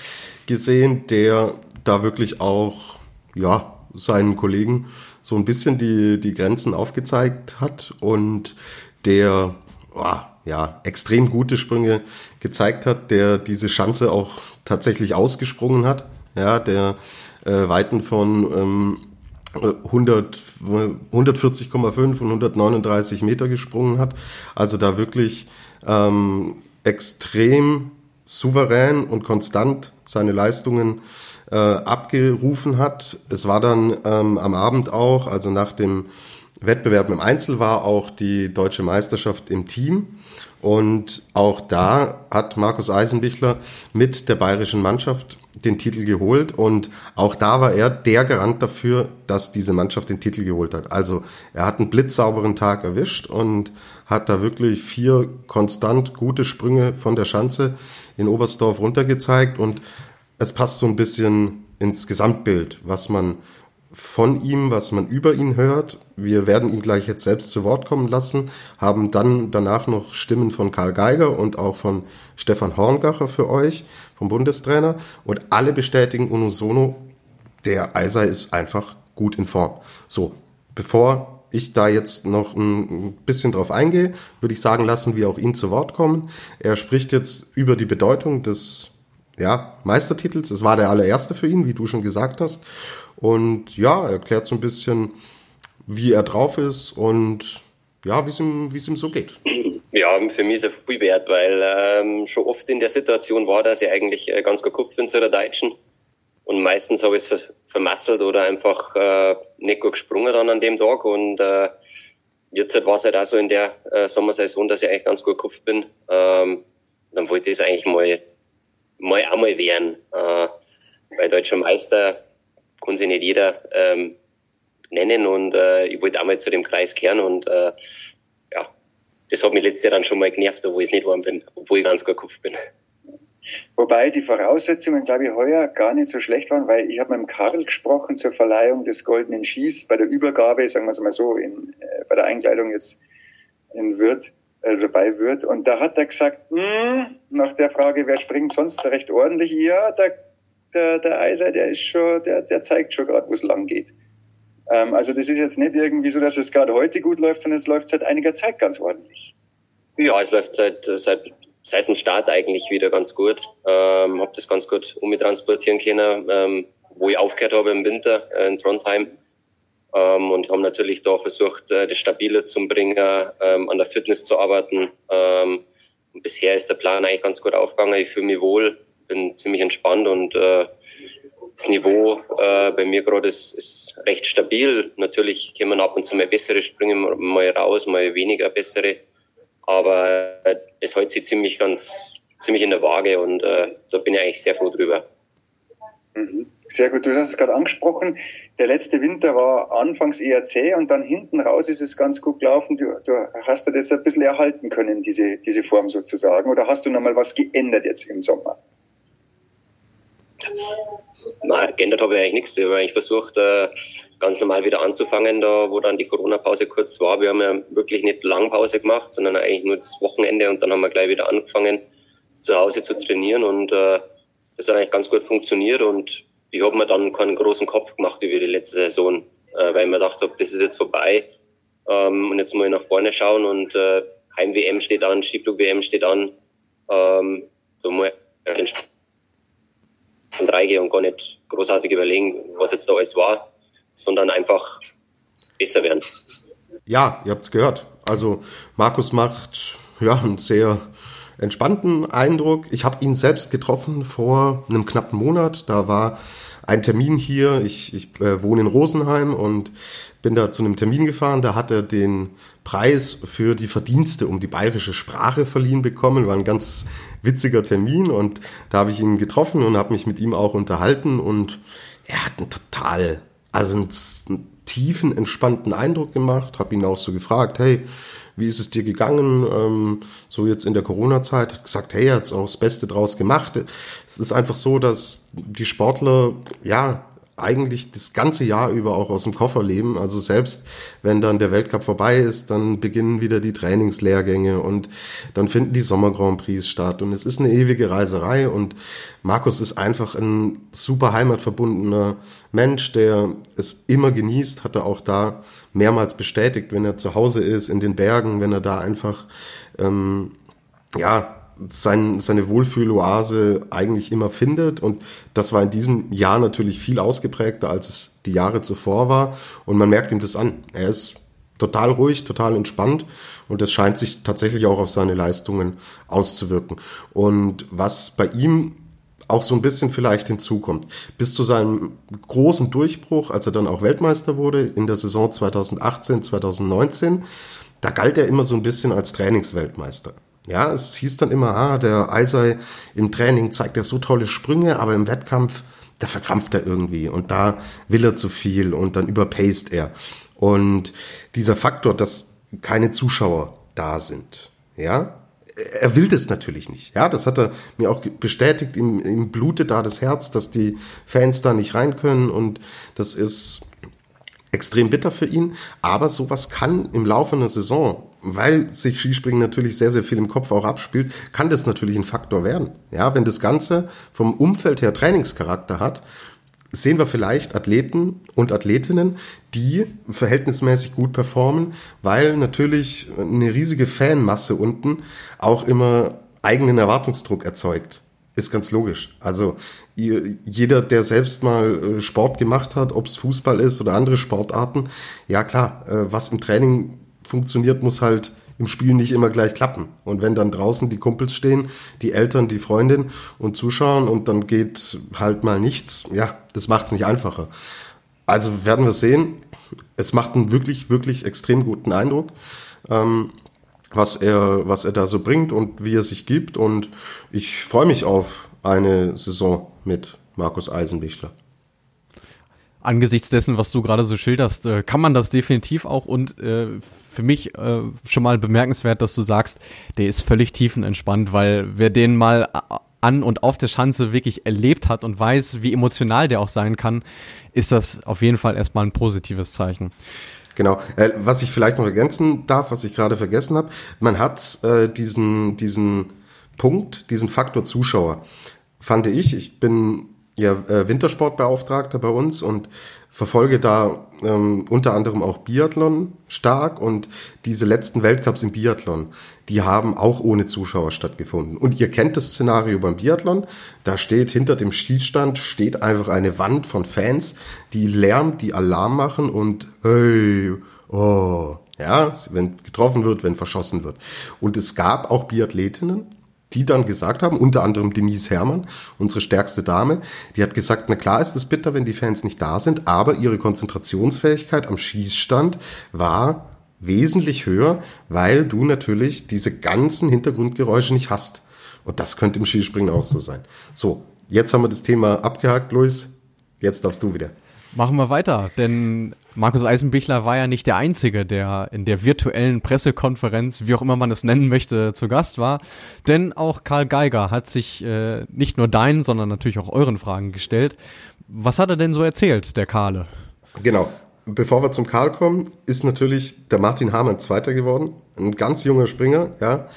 gesehen, der da wirklich auch, ja, seinen Kollegen so ein bisschen die, die Grenzen aufgezeigt hat und der, oh, ja, extrem gute Sprünge gezeigt hat, der diese Schanze auch tatsächlich ausgesprungen hat, ja, der äh, Weiten von ähm, 100, 140,5 und 139 Meter gesprungen hat. Also da wirklich ähm, extrem souverän und konstant seine Leistungen äh, abgerufen hat. Es war dann ähm, am Abend auch, also nach dem Wettbewerb im Einzel war auch die deutsche Meisterschaft im Team. Und auch da hat Markus Eisenbichler mit der bayerischen Mannschaft den Titel geholt und auch da war er der Garant dafür, dass diese Mannschaft den Titel geholt hat. Also er hat einen blitzsauberen Tag erwischt und hat da wirklich vier konstant gute Sprünge von der Schanze in Oberstdorf runtergezeigt und es passt so ein bisschen ins Gesamtbild, was man von ihm, was man über ihn hört. Wir werden ihn gleich jetzt selbst zu Wort kommen lassen, haben dann danach noch Stimmen von Karl Geiger und auch von Stefan Horngacher für euch, vom Bundestrainer. Und alle bestätigen unisono, der Eiser ist einfach gut in Form. So, bevor ich da jetzt noch ein bisschen drauf eingehe, würde ich sagen lassen, wir auch ihn zu Wort kommen. Er spricht jetzt über die Bedeutung des ja, Meistertitels. Es war der allererste für ihn, wie du schon gesagt hast. Und ja, er erklärt so ein bisschen, wie er drauf ist und ja, wie es ihm, es ihm so geht. Ja, für mich ist er viel wert, weil ähm, schon oft in der Situation war, dass ich eigentlich äh, ganz Kopf bin zu der Deutschen. Und meistens habe ich es vermasselt oder einfach äh, nicht gut gesprungen dann an dem Tag. Und äh, jetzt war es halt auch so in der äh, Sommersaison, dass ich eigentlich ganz gut Kopf bin. Ähm, dann wollte ich es eigentlich mal, mal auch mal werden. Äh, weil Deutscher Meister kann sich nicht jeder ähm, nennen und äh, ich wollte einmal zu dem Kreis kehren und äh, ja, das hat mich letztes Jahr dann schon mal genervt, wo ich nicht warm bin, obwohl ich ganz gut Kopf bin. Wobei die Voraussetzungen, glaube ich, heuer gar nicht so schlecht waren, weil ich habe mit dem Karl gesprochen zur Verleihung des Goldenen Skis bei der Übergabe, sagen wir es mal so, in, äh, bei der Einkleidung jetzt in Wirt, äh, dabei wird. Und da hat er gesagt, hm, nach der Frage, wer springt sonst recht ordentlich, ja, der der, der Eiser, der ist schon, der, der zeigt schon gerade, wo es lang geht. Ähm, also das ist jetzt nicht irgendwie so, dass es gerade heute gut läuft, sondern es läuft seit einiger Zeit ganz ordentlich. Ja, es läuft seit, seit, seit dem Start eigentlich wieder ganz gut. Ähm, habe das ganz gut umtransportieren können, ähm, wo ich aufgehört habe im Winter äh, in Trondheim. Ähm, und haben natürlich da versucht, äh, das Stabile zu bringen, ähm, an der Fitness zu arbeiten. Ähm, und bisher ist der Plan eigentlich ganz gut aufgegangen. Ich fühle mich wohl bin ziemlich entspannt und äh, das Niveau äh, bei mir gerade ist, ist recht stabil. Natürlich kommen ab und zu mal bessere Sprünge mal raus, mal weniger bessere. Aber äh, es hält sich ziemlich ganz ziemlich in der Waage und äh, da bin ich eigentlich sehr froh drüber. Sehr gut, du hast es gerade angesprochen. Der letzte Winter war anfangs eher zäh und dann hinten raus ist es ganz gut gelaufen. Du, du hast du das ein bisschen erhalten können, diese, diese Form sozusagen? Oder hast du nochmal was geändert jetzt im Sommer? Nein, geändert habe ich eigentlich nichts. Ich habe eigentlich versucht, äh, ganz normal wieder anzufangen, da wo dann die Corona-Pause kurz war. Wir haben ja wirklich nicht lang Pause gemacht, sondern eigentlich nur das Wochenende und dann haben wir gleich wieder angefangen, zu Hause zu trainieren und äh, das hat eigentlich ganz gut funktioniert und ich habe mir dann keinen großen Kopf gemacht über die letzte Saison, äh, weil ich mir gedacht habe, das ist jetzt vorbei. Ähm, und jetzt muss ich nach vorne schauen und äh, Heim-WM steht an, Skiflug-WM steht an. Ähm, da muss ich den und reingehen und gar nicht großartig überlegen, was jetzt da alles war, sondern einfach besser werden. Ja, ihr habt es gehört. Also Markus macht ja einen sehr entspannten Eindruck. Ich habe ihn selbst getroffen vor einem knappen Monat. Da war ein Termin hier. Ich, ich äh, wohne in Rosenheim und bin da zu einem Termin gefahren. Da hat er den Preis für die Verdienste um die bayerische Sprache verliehen bekommen. War ein ganz witziger Termin und da habe ich ihn getroffen und habe mich mit ihm auch unterhalten und er hat einen total, also einen, einen tiefen, entspannten Eindruck gemacht. Habe ihn auch so gefragt, hey, wie ist es dir gegangen, ähm, so jetzt in der Corona-Zeit, hat gesagt, hey, er hat auch das Beste draus gemacht. Es ist einfach so, dass die Sportler, ja, eigentlich das ganze Jahr über auch aus dem Koffer leben. Also selbst wenn dann der Weltcup vorbei ist, dann beginnen wieder die Trainingslehrgänge und dann finden die Sommer Grand Prix statt und es ist eine ewige Reiserei und Markus ist einfach ein super heimatverbundener Mensch, der es immer genießt, hat er auch da mehrmals bestätigt, wenn er zu Hause ist, in den Bergen, wenn er da einfach, ähm, ja, sein, seine Wohlfühloase eigentlich immer findet. Und das war in diesem Jahr natürlich viel ausgeprägter, als es die Jahre zuvor war. Und man merkt ihm das an. Er ist total ruhig, total entspannt und das scheint sich tatsächlich auch auf seine Leistungen auszuwirken. Und was bei ihm auch so ein bisschen vielleicht hinzukommt. Bis zu seinem großen Durchbruch, als er dann auch Weltmeister wurde in der Saison 2018, 2019, da galt er immer so ein bisschen als Trainingsweltmeister. Ja, es hieß dann immer, ah, der Eisei im Training zeigt er so tolle Sprünge, aber im Wettkampf, da verkrampft er irgendwie und da will er zu viel und dann überpaced er. Und dieser Faktor, dass keine Zuschauer da sind, ja, er will das natürlich nicht. Ja, das hat er mir auch bestätigt. Ihm, ihm blutet da das Herz, dass die Fans da nicht rein können und das ist extrem bitter für ihn. Aber sowas kann im Laufe einer Saison weil sich Skispringen natürlich sehr, sehr viel im Kopf auch abspielt, kann das natürlich ein Faktor werden. Ja, wenn das Ganze vom Umfeld her Trainingscharakter hat, sehen wir vielleicht Athleten und Athletinnen, die verhältnismäßig gut performen, weil natürlich eine riesige Fanmasse unten auch immer eigenen Erwartungsdruck erzeugt. Ist ganz logisch. Also jeder, der selbst mal äh, Sport gemacht hat, ob es Fußball ist oder andere Sportarten, ja klar, äh, was im Training funktioniert, muss halt im Spiel nicht immer gleich klappen. Und wenn dann draußen die Kumpels stehen, die Eltern, die Freundin und zuschauen und dann geht halt mal nichts, ja, das macht es nicht einfacher. Also werden wir sehen. Es macht einen wirklich, wirklich extrem guten Eindruck, ähm, was er, was er da so bringt und wie er sich gibt. Und ich freue mich auf eine Saison mit Markus Eisenbichler angesichts dessen, was du gerade so schilderst, äh, kann man das definitiv auch und äh, für mich äh, schon mal bemerkenswert, dass du sagst, der ist völlig tiefenentspannt, weil wer den mal an und auf der Schanze wirklich erlebt hat und weiß, wie emotional der auch sein kann, ist das auf jeden Fall erstmal ein positives Zeichen. Genau. Äh, was ich vielleicht noch ergänzen darf, was ich gerade vergessen habe, man hat äh, diesen, diesen Punkt, diesen Faktor Zuschauer, fand ich. Ich bin ja äh, Wintersportbeauftragter bei uns und verfolge da ähm, unter anderem auch Biathlon stark und diese letzten Weltcups im Biathlon, die haben auch ohne Zuschauer stattgefunden. Und ihr kennt das Szenario beim Biathlon, da steht hinter dem Schießstand steht einfach eine Wand von Fans, die Lärm, die Alarm machen und hey, oh, ja, wenn getroffen wird, wenn verschossen wird. Und es gab auch Biathletinnen, die dann gesagt haben, unter anderem Denise Herrmann, unsere stärkste Dame, die hat gesagt, na klar ist es bitter, wenn die Fans nicht da sind, aber ihre Konzentrationsfähigkeit am Schießstand war wesentlich höher, weil du natürlich diese ganzen Hintergrundgeräusche nicht hast. Und das könnte im Skispringen auch so sein. So, jetzt haben wir das Thema abgehakt, Luis. Jetzt darfst du wieder. Machen wir weiter, denn Markus Eisenbichler war ja nicht der Einzige, der in der virtuellen Pressekonferenz, wie auch immer man es nennen möchte, zu Gast war. Denn auch Karl Geiger hat sich äh, nicht nur deinen, sondern natürlich auch euren Fragen gestellt. Was hat er denn so erzählt, der Karle? Genau. Bevor wir zum Karl kommen, ist natürlich der Martin Hamann Zweiter geworden. Ein ganz junger Springer, ja,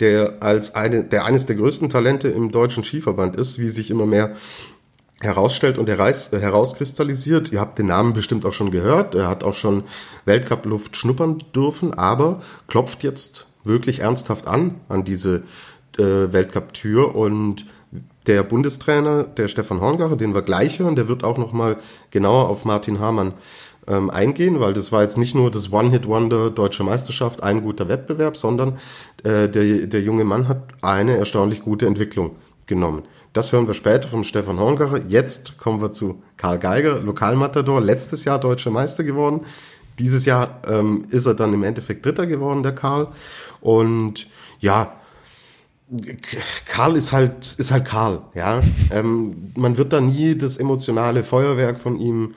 der als eine, der eines der größten Talente im deutschen Skiverband ist, wie sich immer mehr herausstellt und heraus, äh, herauskristallisiert. Ihr habt den Namen bestimmt auch schon gehört. Er hat auch schon Weltcup-Luft schnuppern dürfen, aber klopft jetzt wirklich ernsthaft an, an diese äh, Weltcup-Tür und der Bundestrainer, der Stefan Horngacher, den wir gleich hören, der wird auch nochmal genauer auf Martin Hamann ähm, eingehen, weil das war jetzt nicht nur das One-Hit-Wonder Deutsche Meisterschaft, ein guter Wettbewerb, sondern äh, der, der junge Mann hat eine erstaunlich gute Entwicklung genommen. Das hören wir später vom Stefan Horngacher. Jetzt kommen wir zu Karl Geiger, Lokalmatador, letztes Jahr deutscher Meister geworden. Dieses Jahr ähm, ist er dann im Endeffekt Dritter geworden, der Karl. Und ja, Karl ist halt, ist halt Karl, ja. Ähm, man wird da nie das emotionale Feuerwerk von ihm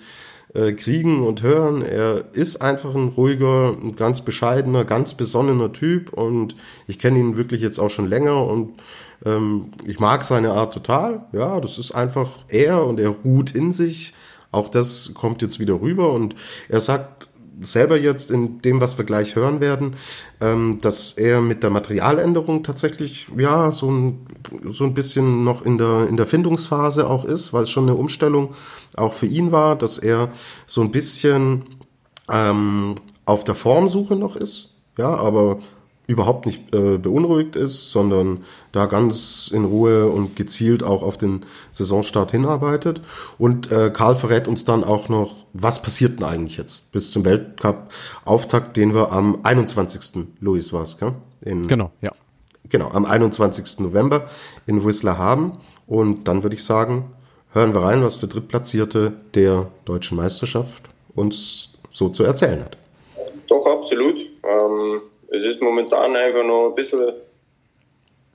äh, kriegen und hören. Er ist einfach ein ruhiger, ganz bescheidener, ganz besonnener Typ und ich kenne ihn wirklich jetzt auch schon länger und ähm, ich mag seine Art total. Ja, das ist einfach er und er ruht in sich. Auch das kommt jetzt wieder rüber und er sagt selber jetzt in dem, was wir gleich hören werden, ähm, dass er mit der Materialänderung tatsächlich ja so ein, so ein bisschen noch in der, in der Findungsphase auch ist, weil es schon eine Umstellung auch für ihn war, dass er so ein bisschen ähm, auf der Formsuche noch ist, ja, aber überhaupt nicht äh, beunruhigt ist, sondern da ganz in Ruhe und gezielt auch auf den Saisonstart hinarbeitet. Und äh, Karl verrät uns dann auch noch, was passiert denn eigentlich jetzt bis zum Weltcup-Auftakt, den wir am 21. Louis war es, gell? In, genau, ja. Genau, am 21. November in Whistler haben. Und dann würde ich sagen, hören wir rein, was der Drittplatzierte der deutschen Meisterschaft uns so zu erzählen hat. Doch, absolut. Ähm es ist momentan einfach noch ein bisschen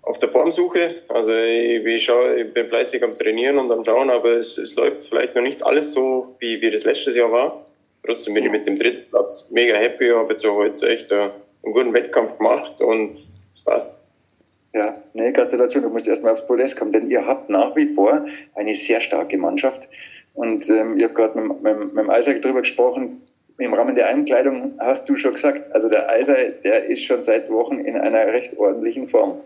auf der Formsuche. Also ich, ich, schaue, ich bin fleißig am Trainieren und am Schauen, aber es, es läuft vielleicht noch nicht alles so, wie, wie das letztes Jahr war. Trotzdem bin ich mit dem dritten Platz mega happy. Habe jetzt auch heute echt einen, einen guten Wettkampf gemacht und es passt. Ja, nee, Gratulation, du musst erstmal aufs Podest kommen, denn ihr habt nach wie vor eine sehr starke Mannschaft. Und ähm, ich habe gerade mit, mit, mit dem Isaac darüber gesprochen, im Rahmen der Einkleidung hast du schon gesagt, also der Eiser, der ist schon seit Wochen in einer recht ordentlichen Form.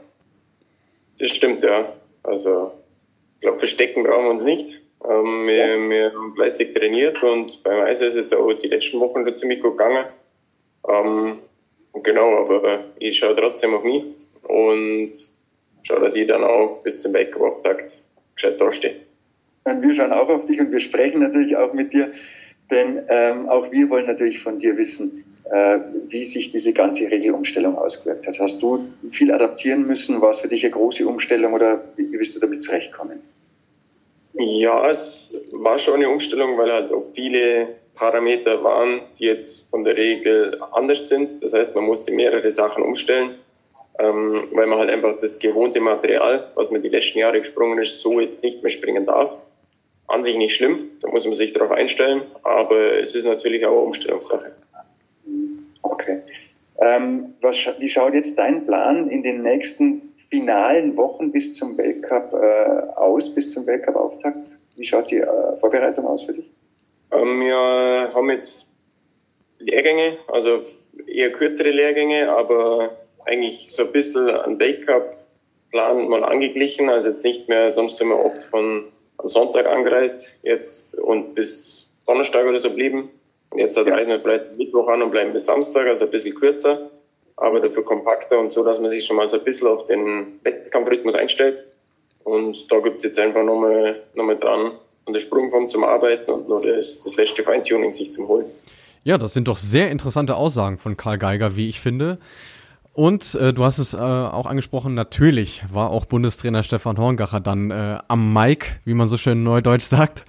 Das stimmt, ja. Also, ich glaube, verstecken brauchen wir uns nicht. Ähm, wir, ja. wir, haben fleißig trainiert und beim Eiser ist jetzt auch die letzten Wochen schon ziemlich gut gegangen. Ähm, genau, aber ich schaue trotzdem auf mich und schaue, dass ich dann auch bis zum Weltcup-Auftakt gescheit dastehe. Und wir schauen auch auf dich und wir sprechen natürlich auch mit dir. Denn ähm, auch wir wollen natürlich von dir wissen, äh, wie sich diese ganze Regelumstellung ausgewirkt hat. Hast du viel adaptieren müssen? War es für dich eine große Umstellung oder wie bist du damit zurechtkommen? Ja, es war schon eine Umstellung, weil halt auch viele Parameter waren, die jetzt von der Regel anders sind. Das heißt, man musste mehrere Sachen umstellen, ähm, weil man halt einfach das gewohnte Material, was man die letzten Jahre gesprungen ist, so jetzt nicht mehr springen darf an sich nicht schlimm, da muss man sich darauf einstellen, aber es ist natürlich auch eine Umstellungssache. Okay. Ähm, was, wie schaut jetzt dein Plan in den nächsten finalen Wochen bis zum Weltcup äh, aus, bis zum Weltcup-Auftakt? Wie schaut die äh, Vorbereitung aus für dich? Ähm, wir haben jetzt Lehrgänge, also eher kürzere Lehrgänge, aber eigentlich so ein bisschen einen Weltcup-Plan mal angeglichen. Also jetzt nicht mehr, sonst sind wir oft von Sonntag angereist jetzt und bis Donnerstag oder so blieben. Und jetzt ja. reisen wir Mittwoch an und bleiben bis Samstag, also ein bisschen kürzer, aber dafür kompakter und so, dass man sich schon mal so ein bisschen auf den Wettkampfrhythmus einstellt. Und da gibt's jetzt einfach nochmal noch mal dran, an der Sprungform zum Arbeiten und nur das, das letzte Feintuning sich zum Holen. Ja, das sind doch sehr interessante Aussagen von Karl Geiger, wie ich finde. Und äh, du hast es äh, auch angesprochen, natürlich war auch Bundestrainer Stefan Horngacher dann äh, am Mic, wie man so schön neudeutsch sagt.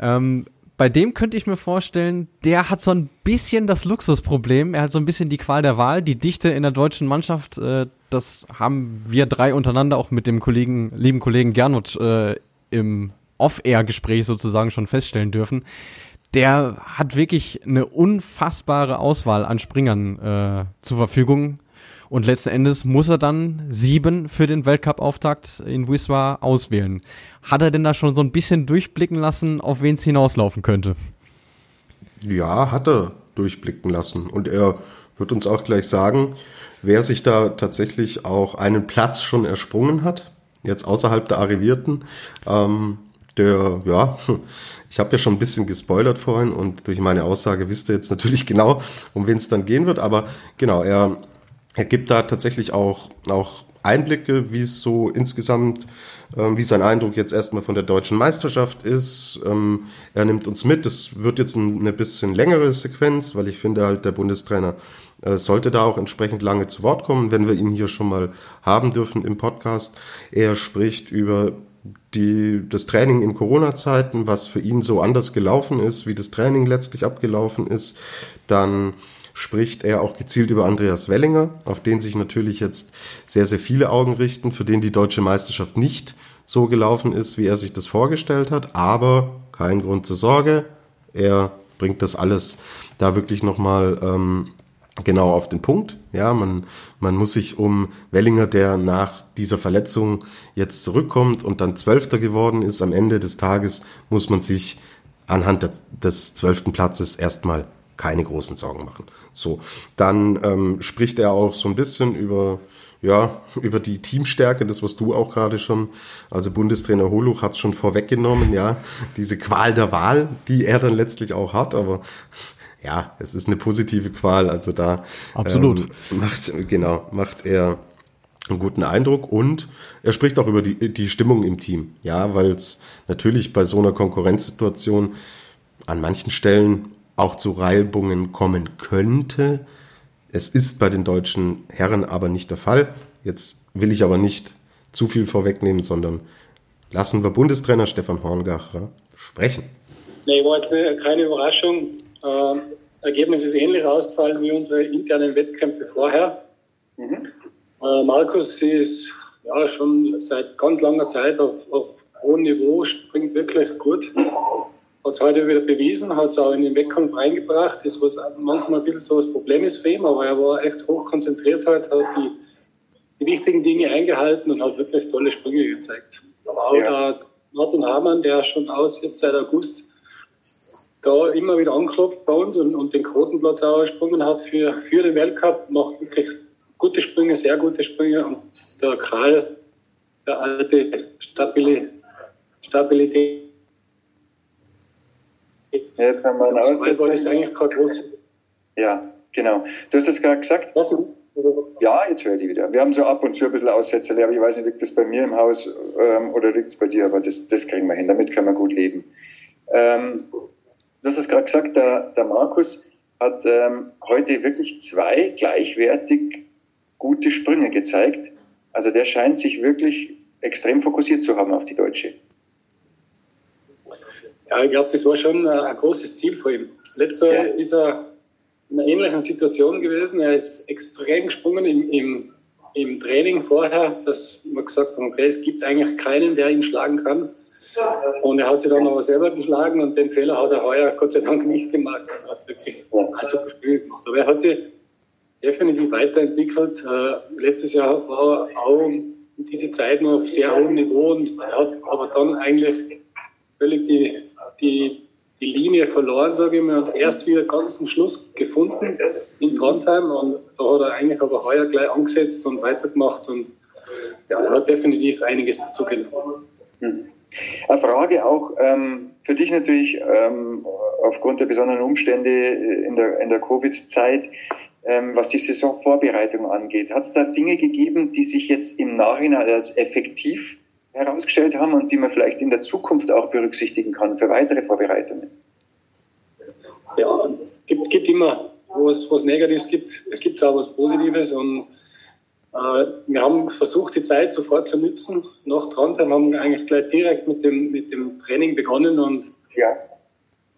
Ähm, bei dem könnte ich mir vorstellen, der hat so ein bisschen das Luxusproblem. Er hat so ein bisschen die Qual der Wahl, die Dichte in der deutschen Mannschaft. Äh, das haben wir drei untereinander auch mit dem Kollegen, lieben Kollegen Gernot äh, im Off-Air-Gespräch sozusagen schon feststellen dürfen. Der hat wirklich eine unfassbare Auswahl an Springern äh, zur Verfügung. Und letzten Endes muss er dann sieben für den Weltcup-Auftakt in Wiswa auswählen. Hat er denn da schon so ein bisschen durchblicken lassen, auf wen es hinauslaufen könnte? Ja, hat er durchblicken lassen. Und er wird uns auch gleich sagen, wer sich da tatsächlich auch einen Platz schon ersprungen hat, jetzt außerhalb der Arrivierten. Ähm, der, ja, ich habe ja schon ein bisschen gespoilert vorhin und durch meine Aussage wisst ihr jetzt natürlich genau, um wen es dann gehen wird, aber genau, er, er gibt da tatsächlich auch, auch Einblicke, wie es so insgesamt, ähm, wie sein Eindruck jetzt erstmal von der deutschen Meisterschaft ist. Ähm, er nimmt uns mit. Es wird jetzt ein, eine bisschen längere Sequenz, weil ich finde halt, der Bundestrainer äh, sollte da auch entsprechend lange zu Wort kommen, wenn wir ihn hier schon mal haben dürfen im Podcast. Er spricht über die, das Training in Corona-Zeiten, was für ihn so anders gelaufen ist, wie das Training letztlich abgelaufen ist. Dann spricht er auch gezielt über Andreas Wellinger, auf den sich natürlich jetzt sehr, sehr viele Augen richten, für den die deutsche Meisterschaft nicht so gelaufen ist, wie er sich das vorgestellt hat. Aber kein Grund zur Sorge. Er bringt das alles da wirklich nochmal ähm, genau auf den Punkt. Ja, man, man muss sich um Wellinger, der nach dieser Verletzung jetzt zurückkommt und dann Zwölfter geworden ist, am Ende des Tages muss man sich anhand des zwölften Platzes erstmal keine großen Sorgen machen. So, dann ähm, spricht er auch so ein bisschen über ja, über die Teamstärke, das was du auch gerade schon, also Bundestrainer Holuch hat es schon vorweggenommen, ja, diese Qual der Wahl, die er dann letztlich auch hat, aber ja, es ist eine positive Qual. Also da Absolut. Ähm, macht, genau, macht er einen guten Eindruck und er spricht auch über die, die Stimmung im Team. Ja, weil es natürlich bei so einer Konkurrenzsituation an manchen Stellen auch zu Reibungen kommen könnte. Es ist bei den deutschen Herren aber nicht der Fall. Jetzt will ich aber nicht zu viel vorwegnehmen, sondern lassen wir Bundestrainer Stefan Horngacher sprechen. Nee, war jetzt keine Überraschung. Äh, Ergebnis ist ähnlich ausgefallen wie unsere internen Wettkämpfe vorher. Mhm. Äh, Markus ist ja schon seit ganz langer Zeit auf, auf hohem Niveau, springt wirklich gut. Hat es heute wieder bewiesen, hat es auch in den Wettkampf reingebracht. Das was manchmal ein bisschen so das Problem ist für ihn, aber er war echt hoch konzentriert heute, hat die, die wichtigen Dinge eingehalten und hat wirklich tolle Sprünge gezeigt. Aber auch ja. der Martin Hamann, der schon aus jetzt seit August da immer wieder anklopft bei uns und, und den Quotenplatz auch gesprungen hat für, für den Weltcup, macht wirklich gute Sprünge, sehr gute Sprünge und der Karl, der alte Stabili Stabilität. Jetzt haben wir einen Aussetzer. Ist eigentlich kein groß. Ja, genau. Du hast es gerade gesagt. Was? Also, ja, jetzt höre ich wieder. Wir haben so ab und zu ein bisschen Aussetzer, aber ich weiß nicht, liegt das bei mir im Haus ähm, oder liegt es bei dir, aber das, das kriegen wir hin. Damit kann man gut leben. Ähm, Du hast es gerade gesagt, der, der Markus hat ähm, heute wirklich zwei gleichwertig gute Sprünge gezeigt. Also der scheint sich wirklich extrem fokussiert zu haben auf die Deutsche. Ja, ich glaube, das war schon ein großes Ziel von ihm. Das letzte ja. ist er in einer ähnlichen Situation gewesen. Er ist extrem gesprungen im, im, im Training vorher, dass wir gesagt haben, okay, es gibt eigentlich keinen, der ihn schlagen kann. Und er hat sich dann aber selber geschlagen und den Fehler hat er heuer Gott sei Dank nicht gemacht. Er hat wirklich ein super Spiel gemacht. Aber er hat sich definitiv weiterentwickelt. Äh, letztes Jahr war er auch diese Zeit noch auf sehr hohem Niveau und er hat aber dann eigentlich völlig die, die, die Linie verloren, sage ich mal, und erst wieder ganz zum Schluss gefunden in Trondheim. Und da hat er eigentlich aber heuer gleich angesetzt und weitergemacht und ja, er hat definitiv einiges dazu gelernt. Mhm. Eine Frage auch ähm, für dich natürlich ähm, aufgrund der besonderen Umstände in der, in der Covid-Zeit, ähm, was die Saisonvorbereitung angeht. Hat es da Dinge gegeben, die sich jetzt im Nachhinein als effektiv herausgestellt haben und die man vielleicht in der Zukunft auch berücksichtigen kann für weitere Vorbereitungen? Ja, gibt, gibt immer, wo es was Negatives gibt, gibt es auch was Positives und äh, wir haben versucht, die Zeit sofort zu nutzen. Nach Trondheim haben wir eigentlich gleich direkt mit dem, mit dem Training begonnen und ja.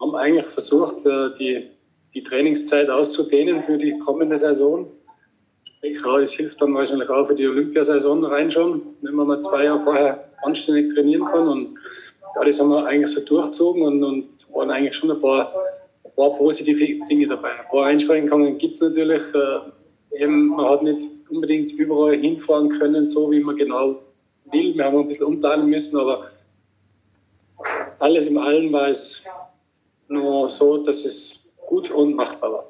haben eigentlich versucht, äh, die, die Trainingszeit auszudehnen für die kommende Saison. Sprich, es hilft dann wahrscheinlich auch für die Olympiasaison rein schon, wenn man mal zwei Jahre vorher anständig trainieren kann. Und ja, das haben wir eigentlich so durchzogen und, und waren eigentlich schon ein paar, ein paar positive Dinge dabei. Ein paar Einschränkungen gibt es natürlich. Äh, eben, man hat nicht unbedingt überall hinfahren können, so wie man genau will. Wir haben ein bisschen umplanen müssen, aber alles im Allen war es nur so, dass es gut und machbar war.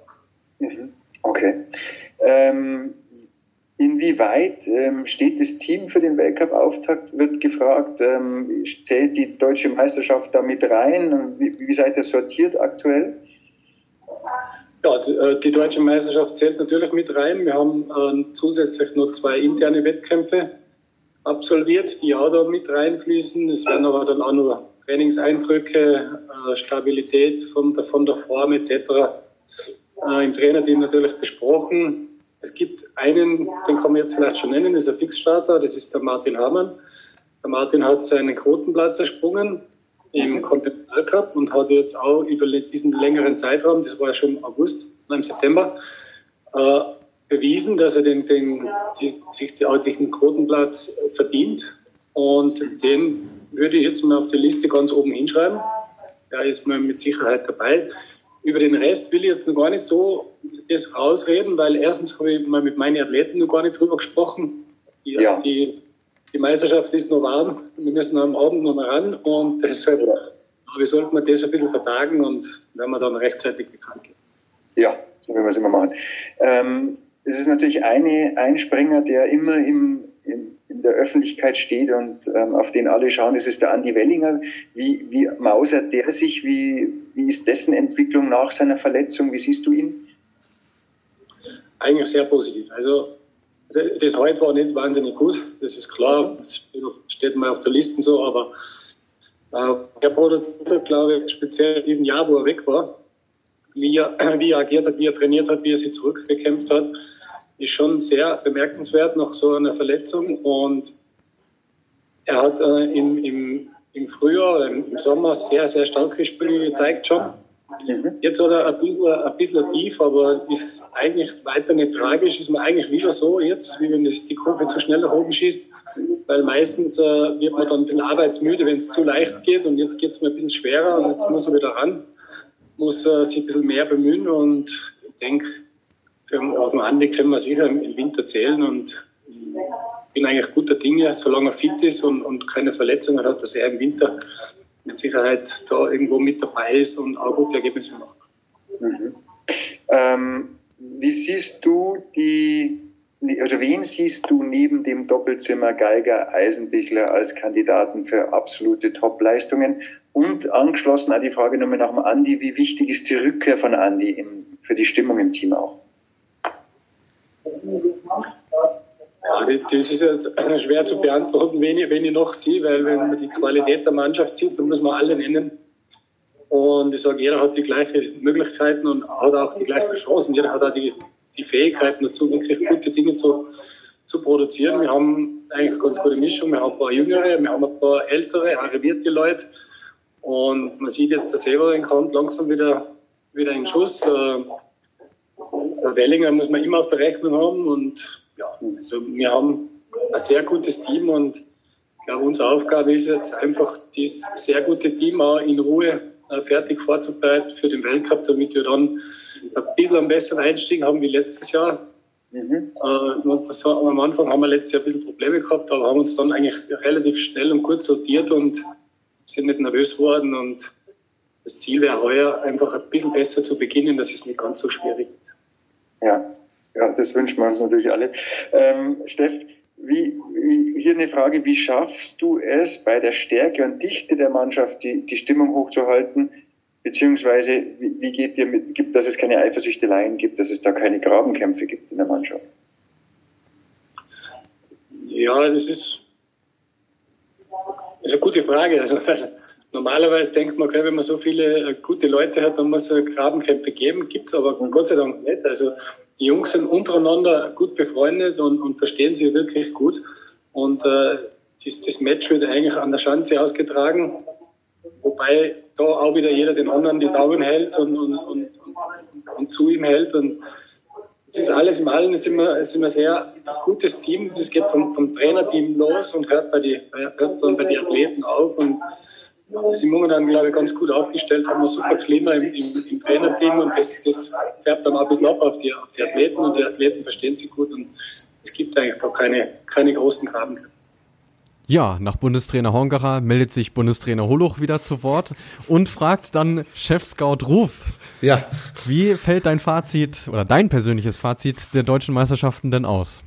Mhm. Okay. Ähm, Inwieweit ähm, steht das Team für den Weltcup-Auftakt, wird gefragt. Ähm, zählt die deutsche Meisterschaft da mit rein? Wie, wie seid ihr sortiert aktuell? Ja, die, äh, die, deutsche Meisterschaft zählt natürlich mit rein. Wir haben äh, zusätzlich noch zwei interne Wettkämpfe absolviert, die auch da mit reinfließen. Es werden aber dann auch nur Trainingseindrücke, äh, Stabilität von der, von der Form etc. Äh, im Trainerteam natürlich besprochen. Es gibt einen, den kann man jetzt vielleicht schon nennen, ist ein Fixstarter, das ist der Martin Hamann. Der Martin hat seinen Quotenplatz ersprungen im Continental Cup und hat jetzt auch über diesen längeren Zeitraum, das war ja schon im August, im September, äh, bewiesen, dass er den, den, die, sich die, den Quotenplatz verdient. Und den würde ich jetzt mal auf die Liste ganz oben hinschreiben. Da ist man mit Sicherheit dabei. Über den Rest will ich jetzt noch gar nicht so das rausreden, weil erstens habe ich mal mit meinen Athleten noch gar nicht drüber gesprochen. Die, ja. die, die Meisterschaft ist noch warm. Wir müssen am Abend noch mal ran und deshalb aber sollten wir das ein bisschen vertagen und werden wir dann rechtzeitig bekannt geben. Ja, so werden wir es immer machen. Ähm, es ist natürlich eine, ein Springer, der immer im, im, in der Öffentlichkeit steht und ähm, auf den alle schauen, das ist der Andi Wellinger. Wie, wie mausert der sich? Wie, wie ist dessen Entwicklung nach seiner Verletzung? Wie siehst du ihn? Eigentlich sehr positiv. Also das heute war nicht wahnsinnig gut, das ist klar, das steht mal auf der Liste so, aber äh, er produziert, glaube ich, speziell diesen Jahr, wo er weg war, wie er, wie er agiert hat, wie er trainiert hat, wie er sich zurückgekämpft hat, ist schon sehr bemerkenswert nach so einer Verletzung. Und er hat äh, im, im, im Frühjahr, im Sommer sehr, sehr starke Spiele gezeigt schon. Mhm. Jetzt hat er ein bisschen, ein bisschen tief, aber ist eigentlich weiter nicht tragisch. Ist mir eigentlich lieber so jetzt, wie wenn das die Kurve zu schnell nach oben schießt, weil meistens äh, wird man dann ein bisschen arbeitsmüde, wenn es zu leicht geht und jetzt geht es mir ein bisschen schwerer und jetzt muss er wieder ran, muss äh, sich ein bisschen mehr bemühen und ich denke, auf den Andi können wir sicher im Winter zählen und bin eigentlich guter Dinge, solange er fit ist und, und keine Verletzungen hat, dass er im Winter mit Sicherheit da irgendwo mit dabei ist und auch gute Ergebnisse macht. Mhm. Ähm, wie siehst du die, oder wen siehst du neben dem Doppelzimmer Geiger Eisenbichler als Kandidaten für absolute Top-Leistungen? Und angeschlossen an die Frage nochmal nach dem Andi, wie wichtig ist die Rückkehr von Andi im, für die Stimmung im Team auch? Ja, das ist jetzt schwer zu beantworten, wen ich, wen ich noch sehe, weil wenn man die Qualität der Mannschaft sieht, dann muss man alle nennen. Und ich sage, jeder hat die gleichen Möglichkeiten und hat auch die gleichen Chancen. Jeder hat auch die, die Fähigkeiten dazu, wirklich gute Dinge zu, zu produzieren. Wir haben eigentlich ganz gute Mischung. Wir haben ein paar Jüngere, wir haben ein paar ältere, arrivierte Leute. Und man sieht jetzt, der Severin kommt langsam wieder, wieder in Schuss. Äh, Wellinger muss man immer auf der Rechnung haben und ja, also wir haben ein sehr gutes Team und ich glaube, unsere Aufgabe ist jetzt einfach, dieses sehr gute Team auch in Ruhe äh, fertig vorzubereiten für den Weltcup, damit wir dann ein bisschen einen besseren Einstieg haben wie letztes Jahr. Mhm. Äh, das, am Anfang haben wir letztes Jahr ein bisschen Probleme gehabt, aber haben uns dann eigentlich relativ schnell und gut sortiert und sind nicht nervös worden. Und das Ziel wäre heuer einfach ein bisschen besser zu beginnen, dass es nicht ganz so schwierig ist. Ja, ja, das wünschen wir uns natürlich alle. Ähm, Steff, wie, wie, hier eine Frage, wie schaffst du es, bei der Stärke und Dichte der Mannschaft die, die Stimmung hochzuhalten? Beziehungsweise, wie, wie geht dir mit, gibt, dass es keine Eifersüchteleien gibt, dass es da keine Grabenkämpfe gibt in der Mannschaft? Ja, das ist, ist eine gute Frage. Also, normalerweise denkt man, okay, wenn man so viele äh, gute Leute hat, dann muss es Grabenkämpfe geben. Gibt es aber Gott sei Dank nicht. Also die Jungs sind untereinander gut befreundet und, und verstehen sich wirklich gut. Und äh, das, das Match wird eigentlich an der Schanze ausgetragen, wobei da auch wieder jeder den anderen die Daumen hält und, und, und, und zu ihm hält. Und es ist alles im Allen, es ist immer, es ist immer sehr gutes Team. Es geht vom, vom Trainerteam los und hört, bei die, hört dann bei den Athleten auf. Und wir sind momentan, glaube ich, ganz gut aufgestellt, haben ein super Klima im, im, im Trainerteam und das, das, färbt dann auch ein bisschen ab auf die, auf die Athleten und die Athleten verstehen sich gut und es gibt eigentlich da keine, keine großen Grabenkämpfe. Ja, nach Bundestrainer Hongacher meldet sich Bundestrainer Holoch wieder zu Wort und fragt dann Chef-Scout Ruf. Ja. Wie fällt dein Fazit oder dein persönliches Fazit der deutschen Meisterschaften denn aus?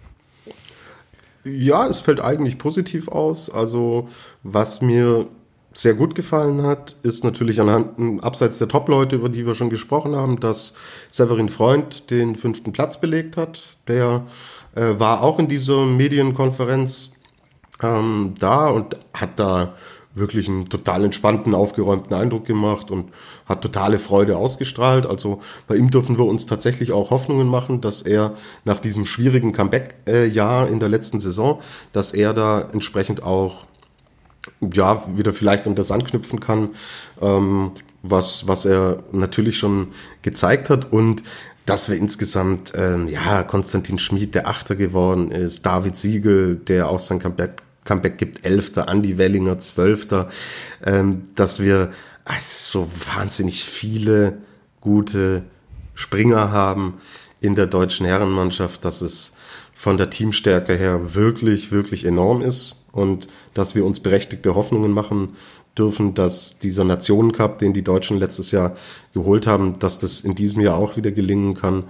Ja, es fällt eigentlich positiv aus. Also was mir sehr gut gefallen hat, ist natürlich anhand, abseits der Top-Leute, über die wir schon gesprochen haben, dass Severin Freund den fünften Platz belegt hat. Der äh, war auch in dieser Medienkonferenz ähm, da und hat da wirklich einen total entspannten, aufgeräumten Eindruck gemacht und hat totale Freude ausgestrahlt. Also bei ihm dürfen wir uns tatsächlich auch Hoffnungen machen, dass er nach diesem schwierigen Comeback-Jahr in der letzten Saison, dass er da entsprechend auch ja wieder vielleicht an das anknüpfen kann, ähm, was was er natürlich schon gezeigt hat. Und dass wir insgesamt, ähm, ja, Konstantin Schmid, der Achter geworden ist, David Siegel, der auch sein Comeback Comeback gibt, Elfter, Andy Wellinger, Zwölfter, ähm, dass wir also so wahnsinnig viele gute Springer haben in der deutschen Herrenmannschaft, dass es von der Teamstärke her wirklich, wirklich enorm ist und dass wir uns berechtigte Hoffnungen machen dürfen, dass dieser Nationencup, den die Deutschen letztes Jahr geholt haben, dass das in diesem Jahr auch wieder gelingen kann.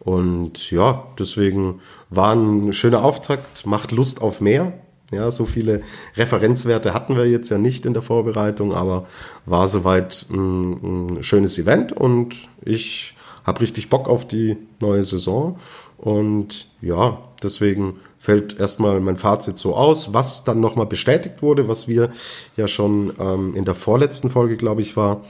Und ja, deswegen war ein schöner Auftakt, macht Lust auf mehr. Ja, so viele Referenzwerte hatten wir jetzt ja nicht in der Vorbereitung, aber war soweit ein, ein schönes Event und ich habe richtig Bock auf die neue Saison. Und ja, deswegen fällt erstmal mein Fazit so aus, was dann nochmal bestätigt wurde, was wir ja schon ähm, in der vorletzten Folge, glaube ich, war,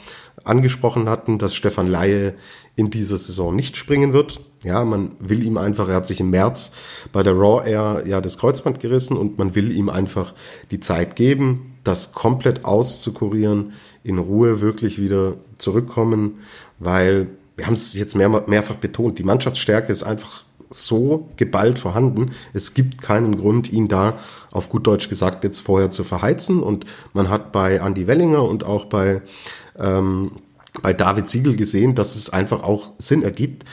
angesprochen hatten, dass Stefan Laie in dieser Saison nicht springen wird. Ja, man will ihm einfach, er hat sich im März bei der Raw Air ja das Kreuzband gerissen und man will ihm einfach die Zeit geben, das komplett auszukurieren, in Ruhe wirklich wieder zurückkommen, weil wir haben es jetzt mehr, mehrfach betont, die Mannschaftsstärke ist einfach so geballt vorhanden. Es gibt keinen Grund, ihn da auf gut Deutsch gesagt jetzt vorher zu verheizen. Und man hat bei Andy Wellinger und auch bei ähm, bei David Siegel gesehen, dass es einfach auch Sinn ergibt,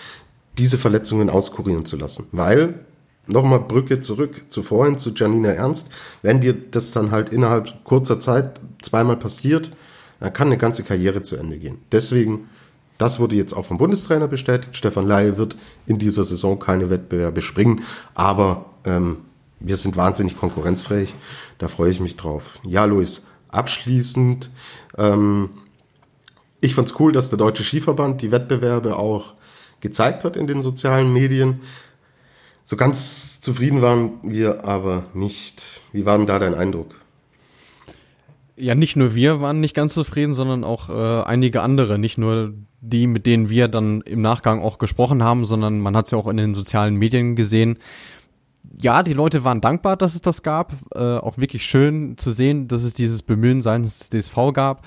diese Verletzungen auskurieren zu lassen. Weil, nochmal Brücke zurück zu vorhin, zu Janina Ernst, wenn dir das dann halt innerhalb kurzer Zeit zweimal passiert, dann kann eine ganze Karriere zu Ende gehen. Deswegen, das wurde jetzt auch vom Bundestrainer bestätigt. Stefan Laie wird in dieser Saison keine Wettbewerbe springen, aber ähm, wir sind wahnsinnig konkurrenzfähig. Da freue ich mich drauf. Ja, Luis, abschließend, ähm, ich fand's cool, dass der Deutsche Skiverband die Wettbewerbe auch gezeigt hat in den sozialen Medien. So ganz zufrieden waren wir aber nicht. Wie war denn da dein Eindruck? Ja, nicht nur wir waren nicht ganz zufrieden, sondern auch äh, einige andere. Nicht nur die, mit denen wir dann im Nachgang auch gesprochen haben, sondern man hat es ja auch in den sozialen Medien gesehen. Ja, die Leute waren dankbar, dass es das gab. Äh, auch wirklich schön zu sehen, dass es dieses Bemühen seines DSV gab.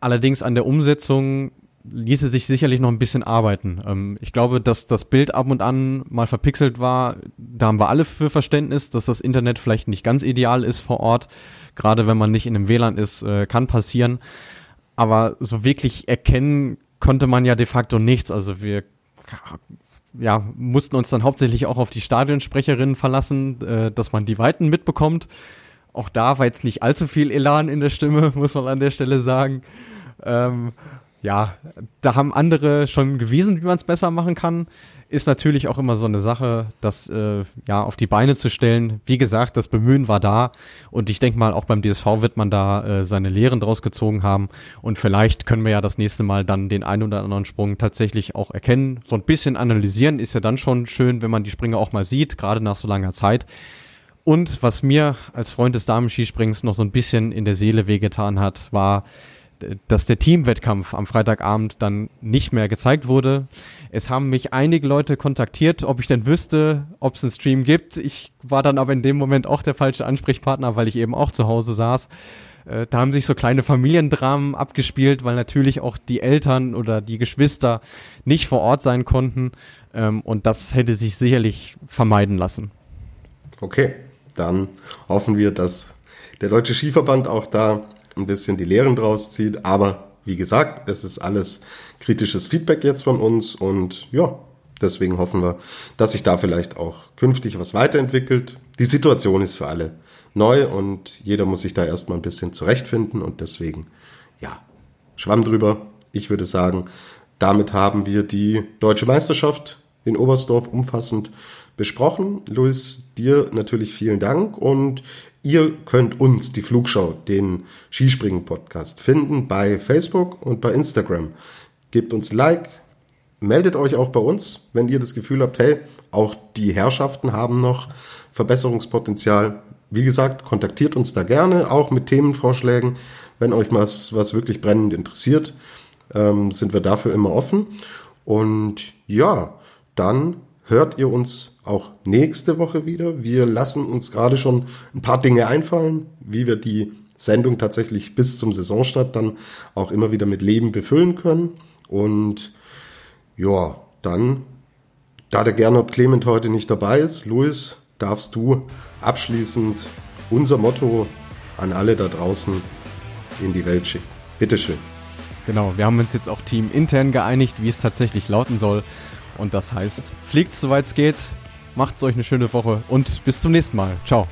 Allerdings an der Umsetzung ließe sich sicherlich noch ein bisschen arbeiten. Ähm, ich glaube, dass das Bild ab und an mal verpixelt war. Da haben wir alle für Verständnis, dass das Internet vielleicht nicht ganz ideal ist vor Ort. Gerade wenn man nicht in einem WLAN ist, äh, kann passieren. Aber so wirklich erkennen konnte man ja de facto nichts. Also wir ja, mussten uns dann hauptsächlich auch auf die Stadionsprecherinnen verlassen, äh, dass man die Weiten mitbekommt. Auch da war jetzt nicht allzu viel Elan in der Stimme, muss man an der Stelle sagen. Ähm, ja, da haben andere schon gewiesen, wie man es besser machen kann. Ist natürlich auch immer so eine Sache, das äh, ja auf die Beine zu stellen. Wie gesagt, das Bemühen war da und ich denke mal, auch beim DSV wird man da äh, seine Lehren draus gezogen haben und vielleicht können wir ja das nächste Mal dann den einen oder anderen Sprung tatsächlich auch erkennen. So ein bisschen analysieren ist ja dann schon schön, wenn man die Springer auch mal sieht, gerade nach so langer Zeit. Und was mir als Freund des Damenskisprings noch so ein bisschen in der Seele wehgetan hat, war, dass der Teamwettkampf am Freitagabend dann nicht mehr gezeigt wurde. Es haben mich einige Leute kontaktiert, ob ich denn wüsste, ob es einen Stream gibt. Ich war dann aber in dem Moment auch der falsche Ansprechpartner, weil ich eben auch zu Hause saß. Äh, da haben sich so kleine Familiendramen abgespielt, weil natürlich auch die Eltern oder die Geschwister nicht vor Ort sein konnten. Ähm, und das hätte sich sicherlich vermeiden lassen. Okay dann hoffen wir, dass der Deutsche Skiverband auch da ein bisschen die Lehren draus zieht. Aber wie gesagt, es ist alles kritisches Feedback jetzt von uns und ja, deswegen hoffen wir, dass sich da vielleicht auch künftig was weiterentwickelt. Die Situation ist für alle neu und jeder muss sich da erstmal ein bisschen zurechtfinden und deswegen, ja, Schwamm drüber. Ich würde sagen, damit haben wir die deutsche Meisterschaft in Oberstdorf umfassend besprochen. Luis, dir natürlich vielen Dank und ihr könnt uns, die Flugschau, den Skispringen-Podcast finden bei Facebook und bei Instagram. Gebt uns Like, meldet euch auch bei uns, wenn ihr das Gefühl habt, hey, auch die Herrschaften haben noch Verbesserungspotenzial. Wie gesagt, kontaktiert uns da gerne, auch mit Themenvorschlägen. Wenn euch was, was wirklich brennend interessiert, ähm, sind wir dafür immer offen. Und ja, dann hört ihr uns auch nächste Woche wieder. Wir lassen uns gerade schon ein paar Dinge einfallen, wie wir die Sendung tatsächlich bis zum Saisonstart dann auch immer wieder mit Leben befüllen können. Und ja, dann, da der Gernot Clement heute nicht dabei ist, Luis, darfst du abschließend unser Motto an alle da draußen in die Welt schicken. Bitteschön. Genau, wir haben uns jetzt auch Team intern geeinigt, wie es tatsächlich lauten soll. Und das heißt, fliegt soweit es geht, macht's euch eine schöne Woche und bis zum nächsten Mal. Ciao.